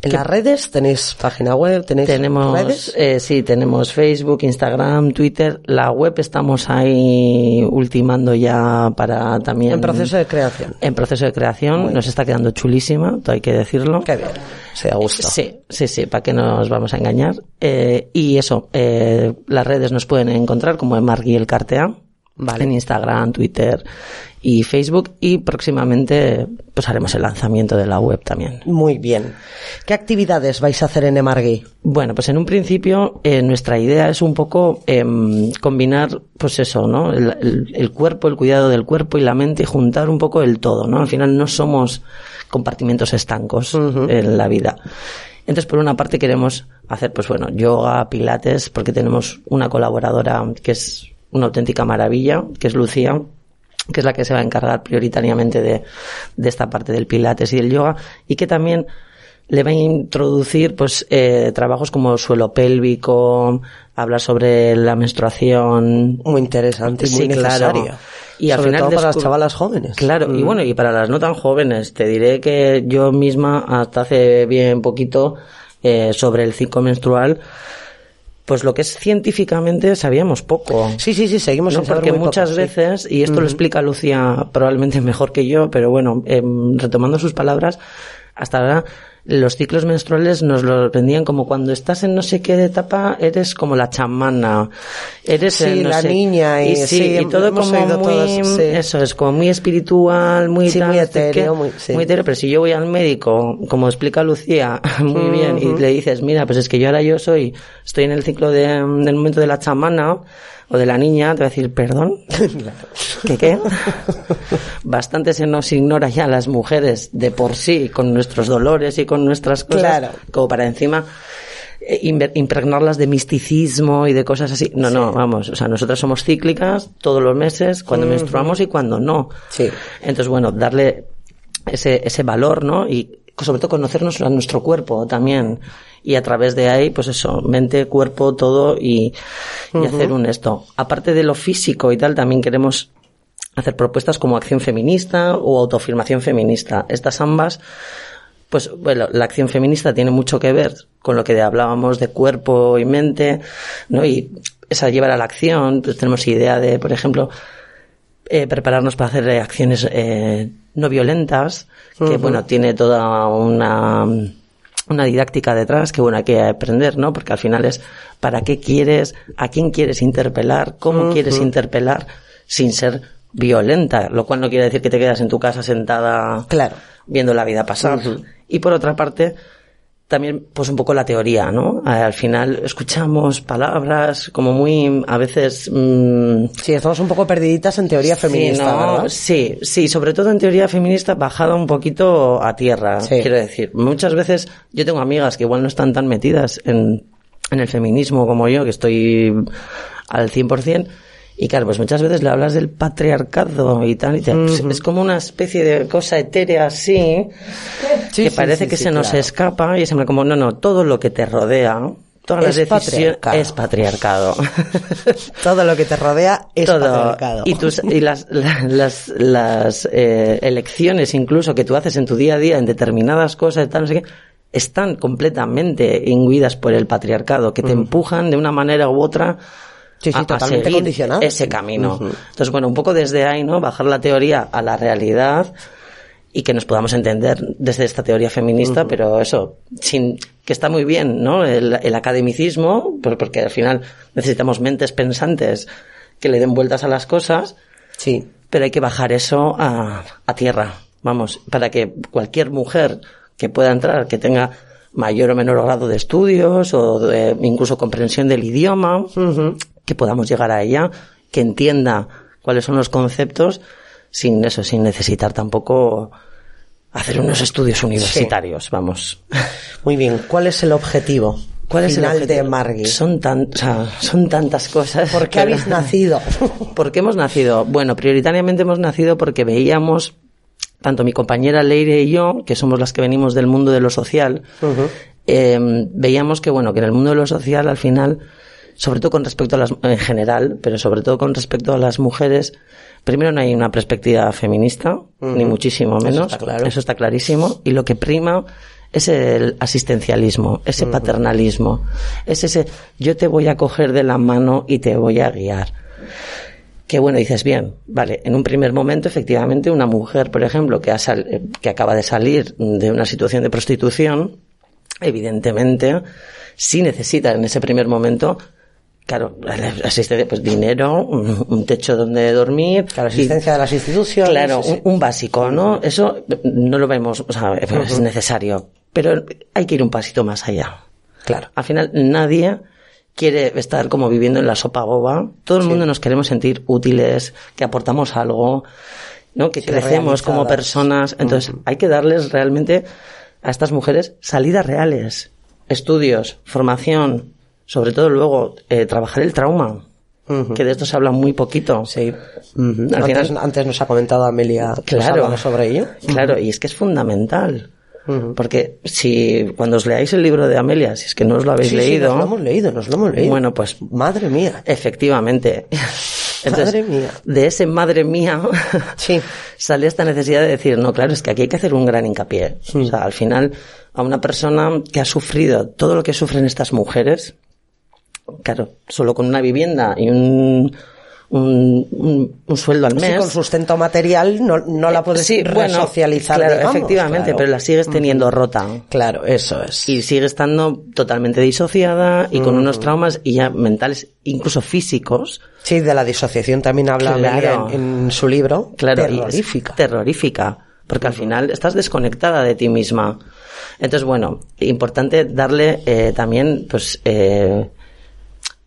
En las redes tenéis página web, tenéis tenemos, redes. eh, sí, tenemos Facebook, Instagram, Twitter. La web estamos ahí ultimando ya para también. En proceso de creación. En proceso de creación. Nos está quedando chulísima, todo hay que decirlo. Qué bien. Se gusto. Sí, sí, sí, para que nos vamos a engañar. Eh, y eso, eh, las redes nos pueden encontrar como en Margui el Cartea. Vale. En Instagram, Twitter y Facebook. Y próximamente, pues haremos el lanzamiento de la web también. Muy bien. ¿Qué actividades vais a hacer en Emargui? Bueno, pues en un principio eh, nuestra idea es un poco em, combinar, pues eso, ¿no? El, el- el cuerpo, el cuidado del cuerpo y la mente y juntar un poco el todo, ¿no? Al final no somos compartimentos estancos en la vida. Entonces, por una parte queremos hacer, pues bueno, yoga, pilates, porque tenemos una colaboradora que es una auténtica maravilla, que es Lucía, que es la que se va a encargar prioritariamente de, de esta parte del pilates y del yoga, y que también le va a introducir pues eh, trabajos como suelo pélvico, hablar sobre la menstruación. Muy interesante muy claro. necesario. Y al Sobre final todo para las chavalas jóvenes. Claro, y Mm. bueno, y para las no tan jóvenes, te diré que yo misma hasta hace bien poquito eh, sobre el ciclo menstrual, pues lo que es científicamente sabíamos poco. Sí, sí, sí, seguimos No, porque muy poco, muchas sí. veces, y esto lo explica Lucía probablemente mejor que yo, pero bueno, em, retomando sus palabras, hasta ahora los ciclos menstruales nos los vendían como cuando estás en no sé qué etapa eres como la chamana, eres Sí, no la sé- niña y- sí, sí, y todo como muy, sí. eso es como muy espiritual, muy tal, muy etéreo, muy- etéreo, pero si yo voy al médico, como explica Lucía, muy bien, y le dices, mira, pues es que yo ahora yo soy, estoy en el ciclo de, del momento de la chamana, o de la niña, te va a decir, perdón, ¿qué qué? Bastante se nos ignora ya las mujeres de por sí, con nuestros dolores y con nuestras cosas, Claro. como para encima eh, impregnarlas de misticismo y de cosas así. No, no, vamos, o sea, nosotras somos cíclicas todos los meses, cuando menstruamos y cuando no. Sí. Entonces, bueno, darle ese, ese valor, ¿no? Y sobre todo conocernos a nuestro cuerpo también. Y a través de ahí, pues eso, mente, cuerpo, todo y, y hacer un esto. Aparte de lo físico y tal, también queremos hacer propuestas como acción feminista o autoafirmación feminista. Estas ambas, pues bueno, la acción feminista tiene mucho que ver con lo que hablábamos de cuerpo y mente, ¿no? Y esa llevar a la acción, pues tenemos idea de, por ejemplo, eh, prepararnos para hacer acciones eh, no violentas, que bueno, tiene toda una, una didáctica detrás que bueno, hay que aprender, ¿no? Porque al final es para qué quieres, a quién quieres interpelar, cómo quieres interpelar sin ser violenta, lo cual no quiere decir que te quedas en tu casa sentada Claro. viendo la vida pasar. Y por otra parte, también pues un poco la teoría, ¿no? Eh, Al final escuchamos palabras como muy, a veces, mm, Sí, estamos un poco perdiditas en teoría feminista. ¿verdad? Sí, sí, sobre todo en teoría feminista bajada un poquito a tierra, Sí. quiero decir. Muchas veces yo tengo amigas que igual no están tan metidas en, en el feminismo como yo, que estoy al 100%, y claro, pues muchas veces le hablas del patriarcado y tal, y te- es como una especie de cosa etérea así, Sí, que sí, parece sí, que se nos claro. escapa y es siempre como, no, no, todo lo que te rodea, todas las Es decisiones patriarcado. es patriarcado. Todo lo que te rodea es todo patriarcado. y tus y las la- las las eh, elecciones incluso que tú haces en tu día a día en determinadas cosas y tal no sé qué están completamente imbuidas por el patriarcado que te empujan de una manera u otra Sí, sí, a- a, totalmente seguir condicionadas. ese camino entonces bueno un poco desde ahí no bajar la teoría a la realidad y que nos podamos entender desde esta teoría feminista, pero eso, sin que está muy bien, ¿no? El, el academicismo, porque al final necesitamos mentes pensantes que le den vueltas a las cosas, Sí. pero hay que bajar eso a, a tierra, vamos, para que cualquier mujer que pueda entrar, que tenga mayor o menor grado de estudios o de incluso comprensión del idioma, que podamos llegar a ella, que entienda cuáles son los conceptos sin eso, sin necesitar tampoco hacer unos estudios universitarios, vamos. Muy bien. ¿Cuál es el objetivo? ¿Cuál es el final objetivo? de Margui? Son tan, o sea, son tantas cosas. ¿Por qué habéis nacido? ¿Por qué hemos nacido? Bueno, prioritariamente hemos nacido porque veíamos, tanto mi compañera Leire y yo, que somos las que venimos del mundo de lo social, eh, veíamos que, bueno, que en el mundo de lo social, al final, sobre todo con respecto a las, en general, pero sobre todo con respecto a las mujeres, primero no hay una perspectiva feminista, ni muchísimo menos. está claro. Eso está clarísimo. Y lo que prima es el asistencialismo, ese paternalismo, es ese yo te voy a coger de la mano y te voy a guiar. Que bueno, dices bien, vale, en un primer momento efectivamente una mujer, por ejemplo, que, ha sal- eh, que acaba de salir de una situación de prostitución, evidentemente, sí necesita en ese primer momento, claro, asistencia, pues dinero, un, techo donde dormir. Y- asistencia de las instituciones. Claro, un, un básico, ¿no? Eso no lo vemos, o sea, es necesario, pero hay que ir un pasito más allá. Claro. Al final nadie quiere estar como viviendo en la sopa boba. Todo el mundo nos queremos sentir útiles, que aportamos algo, ¿no? Que Sí, crecemos como personas. Entonces, hay que darles realmente a estas mujeres salidas reales, estudios, formación, sobre todo luego eh, trabajar el trauma, que de esto se habla muy poquito. Sí. Al Antes, final- antes nos ha comentado Amelia Claro. sobre ello. Claro, y es que es fundamental. Porque si cuando os leáis el libro de Amelia, si es que no os lo habéis Sí, sí, leído, nos lo hemos leído, nos lo hemos leído. Bueno, pues- Madre mía. efectivamente. Entonces, Madre mía. de ese madre mía Sí. sale esta necesidad de decir, no, claro, es que aquí hay que hacer un gran hincapié. O sea, al final, a una persona que ha sufrido todo lo que sufren estas mujeres, claro, solo con una vivienda y un, un, un- un sueldo al Sí, mes. con sustento material no, no la puedes Sí, bueno, resocializar, claro, digamos, efectivamente, claro. pero la sigues teniendo rota. Claro, eso es. Y sigue estando totalmente disociada y con unos traumas y ya mentales, incluso físicos. Sí, de la disociación también habla Claro. En, en su libro. Claro, terrorífica. terrorífica. Porque al final estás desconectada de ti misma. Entonces, bueno, importante darle eh, también, pues, eh,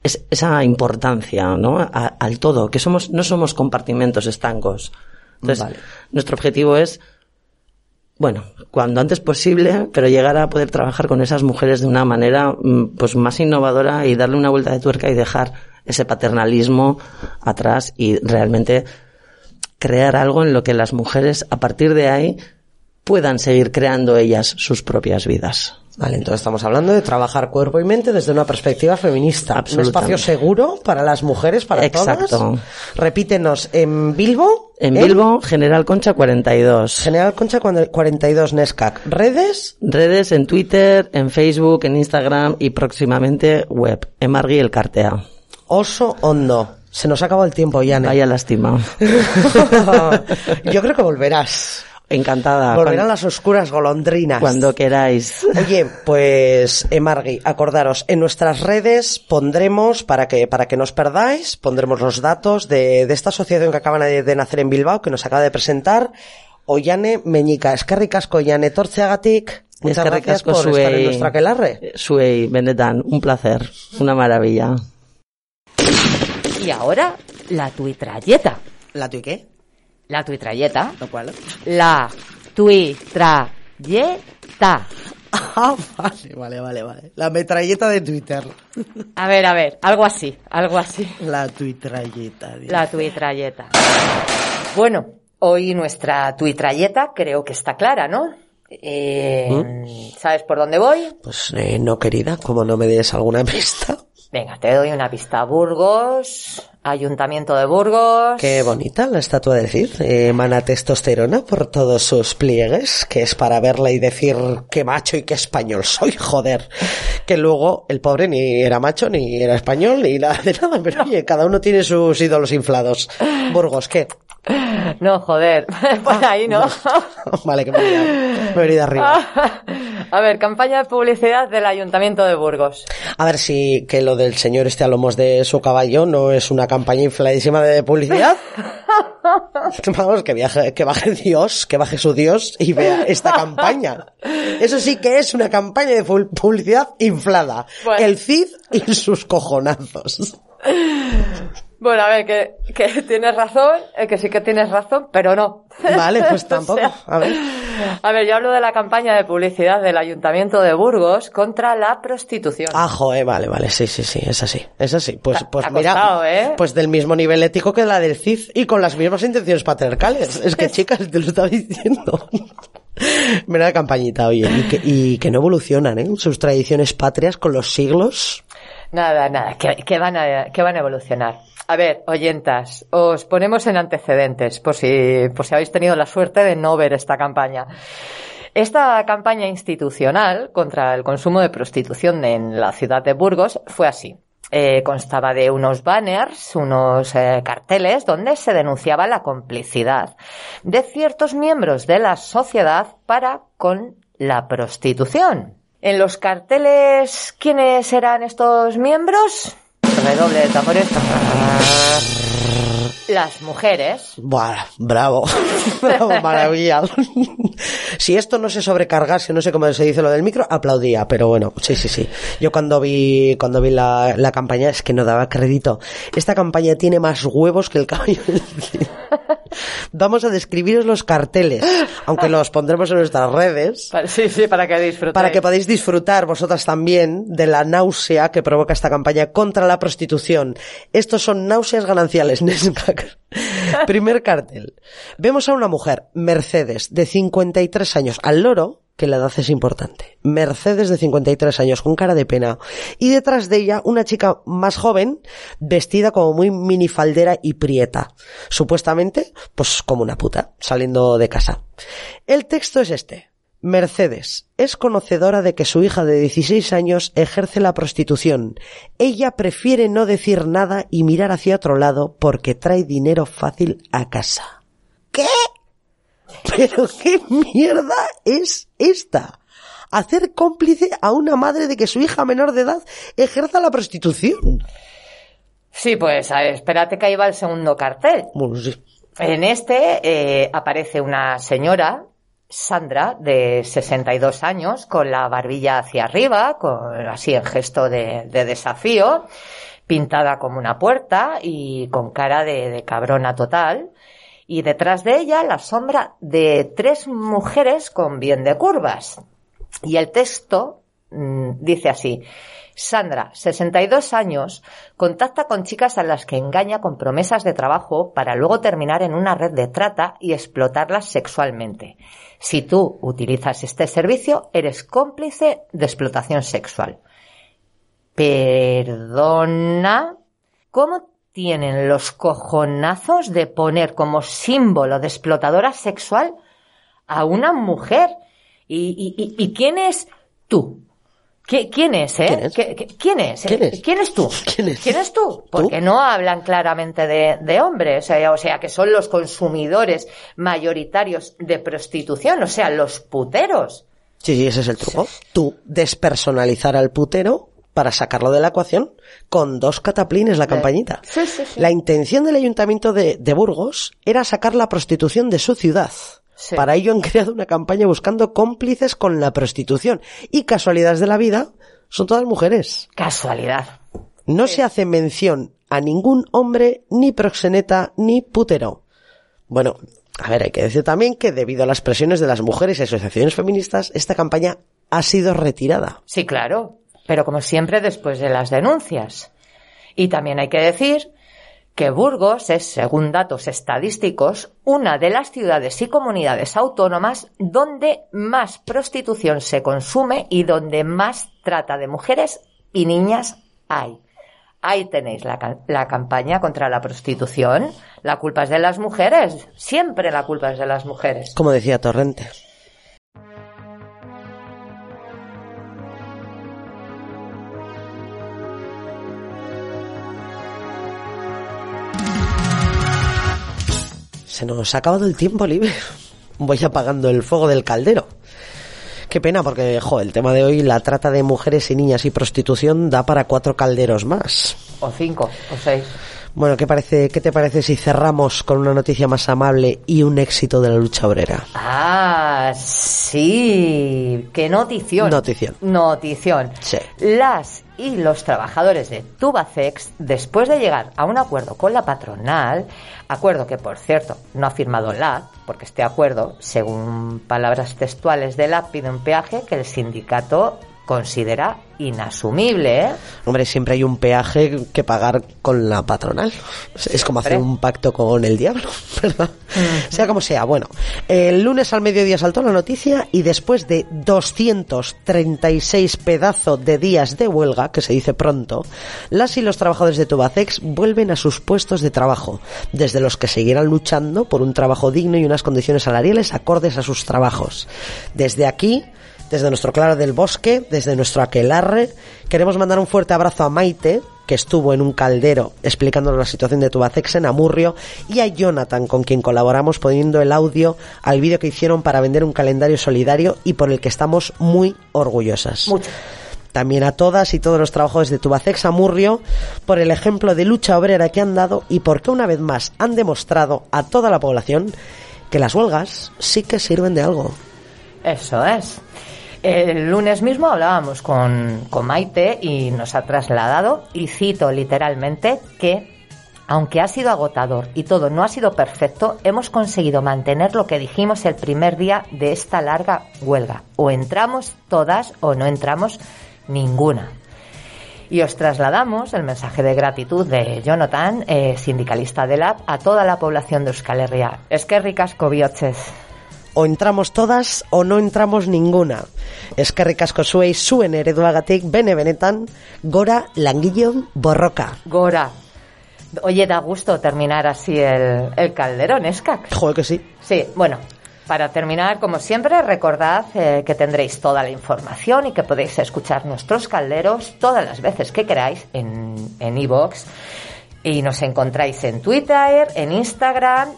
es- esa importancia, ¿no? A- al todo, que somos, no somos compartimentos estancos. Entonces, Vale. nuestro objetivo es, bueno, cuando antes posible, pero llegar a poder trabajar con esas mujeres de una manera, mm, pues, más innovadora y darle una vuelta de tuerca y dejar ese paternalismo atrás y realmente crear algo en lo que las mujeres, a partir de ahí, puedan seguir creando ellas sus propias vidas. Vale, entonces estamos hablando de trabajar cuerpo y mente desde una perspectiva feminista. Un espacio seguro para las mujeres, para Exacto. todas. Repítenos, en Bilbo. En Bilbo, General Concha 42. General Concha cuando- 42 Nescac. Redes. Redes en Twitter, en Facebook, en Instagram y próximamente web. Emargui el Cartea. Oso Hondo. Se nos ha acabado el tiempo, Yane. Vaya lástima. Yo creo que volverás. Encantada. Volverán las oscuras golondrinas. Cuando queráis. Oye, pues Emargui, acordaros, en nuestras redes pondremos, para que, para que no os perdáis, pondremos los datos de, de esta asociación que acaban de, de nacer en Bilbao, que nos acaba de presentar, Ollane Meñica, eskerrik asko Ollane Tortzeagatik, muchas gracias por estar en nuestra aquelarre. Suey, Benetan, un placer. Una maravilla. Y ahora, la tuitrayeta. ¿La tu y qué? La tuitrayeta. ¿Lo cual? La tuitrayeta. Ah, vale, vale, vale, vale. La metralleta de Twitter. A ver, a ver, algo así, algo así. La tuitralleta. Dios. La tuitrayeta. Bueno, hoy nuestra tuitrayeta creo que está clara, ¿no? Eh, ¿Sabes por dónde voy? Pues eh, no, querida, como no me des alguna pista. Venga, te doy una pista. Burgos, Ayuntamiento de Burgos. Qué bonita la estatua de Cid. Eh, emana testosterona por todos sus pliegues, que es para verla y decir qué macho y qué español soy, joder. Que luego el pobre ni era macho, ni era español, ni nada de nada. Pero oye, cada uno tiene sus ídolos inflados. Burgos, ¿qué? No, joder, por ahí no. vale, que me he venido, me he venido arriba. A ver, campaña de publicidad del Ayuntamiento de Burgos. A ver si que lo del señor este a lomos de su caballo no es una campaña infladísima de publicidad. Vamos, que viaje, que baje Dios, que baje su Dios y vea esta campaña. Eso sí que es una campaña de publicidad inflada. Bueno. El Cid y sus cojonazos. Bueno, a ver, que, que tienes razón, eh, que sí que tienes razón, pero no. Vale, pues O tampoco. sea, A ver. A ver, yo hablo de la campaña de publicidad del Ayuntamiento de Burgos contra la prostitución. Ah, joder, vale, vale, sí, sí, sí, es así, es así. Pues, Te- pues te mira, costado, ¿eh? pues del mismo nivel ético que la del Cid y con las mismas intenciones patriarcales. Es que, chicas, te lo estaba diciendo. Mira campañita, oye, y que, y que no evolucionan, ¿eh? Sus tradiciones patrias con los siglos. Nada, nada, que, que van a, que van a evolucionar. A ver, oyentas, os ponemos en antecedentes por si, por si habéis tenido la suerte de no ver esta campaña. Esta campaña institucional contra el consumo de prostitución en la ciudad de Burgos fue así. Eh, constaba de unos banners, unos eh, carteles donde se denunciaba la complicidad de ciertos miembros de la sociedad para con la prostitución. En los carteles, ¿quiénes eran estos miembros? Redoble de tambores. Las mujeres. Buah, bravo. bravo, maravilla. si esto no se sobrecargase, no sé cómo se dice lo del micro, aplaudía, pero bueno, sí, sí, sí. Yo cuando vi, cuando vi la, la campaña es que no daba crédito. Esta campaña tiene más huevos que el caballo del. Vamos a describiros los carteles, aunque los pondremos en nuestras redes. Sí, sí, para que disfrutéis. Para que podáis disfrutar vosotras también de la náusea que provoca esta campaña contra la prostitución. Estos son náuseas gananciales, Nescac. Primer cartel. Vemos a una mujer, Mercedes, de 53 años, al loro, que la edad es importante. Mercedes de 53 años, con cara de pena. Y detrás de ella, una chica más joven, vestida como muy minifaldera y prieta. Supuestamente, pues como una puta, saliendo de casa. El texto es este. Mercedes es conocedora de que su hija de 16 años ejerce la prostitución. Ella prefiere no decir nada y mirar hacia otro lado porque trae dinero fácil a casa. ¿Qué? ¿Pero qué mierda es esta? Hacer cómplice a una madre de que su hija menor de edad ejerza la prostitución. Sí, pues a ver, espérate que ahí va el segundo cartel. Bueno, sí. En este eh, aparece una señora, Sandra, de 62 años, con la barbilla hacia arriba, con así en gesto de, de desafío, pintada como una puerta y con cara de, de cabrona total. Y detrás de ella la sombra de tres mujeres con bien de curvas. Y el texto mm, dice así. Sandra, 62 años, contacta con chicas a las que engaña con promesas de trabajo para luego terminar en una red de trata y explotarlas sexualmente. Si tú utilizas este servicio, eres cómplice de explotación sexual. Perdona, ¿cómo tienen los cojonazos de poner como símbolo de explotadora sexual a una mujer? ¿Y, y- y- y quién es tú? ¿Qui- ¿Quién es, eh? ¿Quién es? ¿Qué- qué- ¿Quién es? ¿Quién es? ¿Quién es tú? ¿Quién es? tú? Porque no hablan claramente de, de hombres, eh, o sea, que son los consumidores mayoritarios de prostitución, o sea, los puteros. Sí, sí, ese es el truco. Tú despersonalizar al putero para sacarlo de la ecuación con dos cataplines la campañita. Sí, sí, sí. La intención del ayuntamiento de, de Burgos era sacar la prostitución de su ciudad. Sí. Para ello han creado una campaña buscando cómplices con la prostitución. Y casualidades de la vida, son todas mujeres. Casualidad. No se hace mención a ningún hombre, ni proxeneta, ni putero. Bueno, a ver, hay que decir también que debido a las presiones de las mujeres y asociaciones feministas, esta campaña ha sido retirada. Sí, claro, pero como siempre después de las denuncias. Y también hay que decir que Burgos es, según datos estadísticos, una de las ciudades y comunidades autónomas donde más prostitución se consume y donde más trata de mujeres y niñas hay. Ahí tenéis la, la campaña contra la prostitución. La culpa es de las mujeres. Siempre la culpa es de las mujeres. Como decía Torrente. Se nos ha acabado el tiempo libre. Voy apagando el fuego del caldero. Qué pena porque, jo, el tema de hoy, la trata de mujeres y niñas y prostitución da para cuatro calderos más. O cinco, o seis. Bueno, ¿qué, parece, ¿qué te parece si cerramos con una noticia más amable y un éxito de la lucha obrera? Ah, sí. Qué notición. Notición. Notición. Sí. Las y los trabajadores de Tubacex, después de llegar a un acuerdo con la patronal, acuerdo que, por cierto, no ha firmado la, porque este acuerdo, según palabras textuales de la, pide un peaje que el sindicato considera inasumible, ¿eh? Hombre, siempre hay un peaje que pagar con la patronal. Es- Es como hacer un pacto con el diablo, ¿verdad? Sea como sea. Bueno, el lunes al mediodía saltó la noticia y después de 236 pedazos de días de huelga, que se dice pronto, las y los trabajadores de Tubacex vuelven a sus puestos de trabajo, desde los que seguirán luchando por un trabajo digno y unas condiciones salariales acordes a sus trabajos. Desde aquí, desde nuestro Claro del Bosque, desde nuestro Aquelarre, queremos mandar un fuerte abrazo a Maite, que estuvo en un caldero explicándonos la situación de Tubacex en Amurrio, y a Jonathan, con quien colaboramos poniendo el audio al vídeo que hicieron para vender un calendario solidario y por el que estamos muy orgullosas. Mucho. También a todas y todos los trabajadores de Tubacex Amurrio por el ejemplo de lucha obrera que han dado y porque una vez más han demostrado a toda la población que las huelgas sí que sirven de algo. Eso es. El lunes mismo hablábamos con, Maite y nos ha trasladado, y cito literalmente, que aunque ha sido agotador y todo no ha sido perfecto, hemos conseguido mantener lo que dijimos el primer día de esta larga huelga. O entramos todas o no entramos ninguna. Y os trasladamos el mensaje de gratitud de Jonathan, eh, sindicalista de LAB, a toda la población de Euskal Herria. Es que ricasco bihotxez. O entramos todas o no entramos ninguna. Eskerrik asko zuei zuen ereduagatik bene benetan gora langileon borroka. Gora. Oye, da gusto terminar así el, el calderón, Escac. Joder que sí. Sí, bueno, Para terminar, como siempre, recordad eh, que tendréis toda la información y que podéis escuchar nuestros calderos todas las veces que queráis en en iVoox. y nos encontráis en Twitter, en Instagram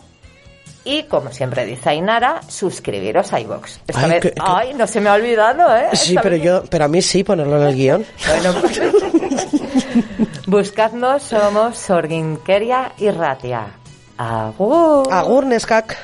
y, como siempre dice Ainara, suscribiros a iVoox. Esta Ay, vez- que- que- ay, no se me ha olvidado, ¿eh? Sí, Esta pero vez- yo, pero a mí sí ponerlo en el guion. Bueno, buscadnos, somos Sorginkeria y Ratia. Agur. Agur, Neskak.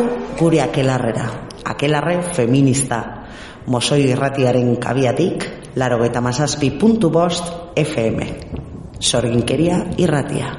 Batu gure akelarrera. Akelarre feminista. Mosoi irratiaren kabiatik, laro eta mazazpi puntu bost FM. Sorginkeria irratia.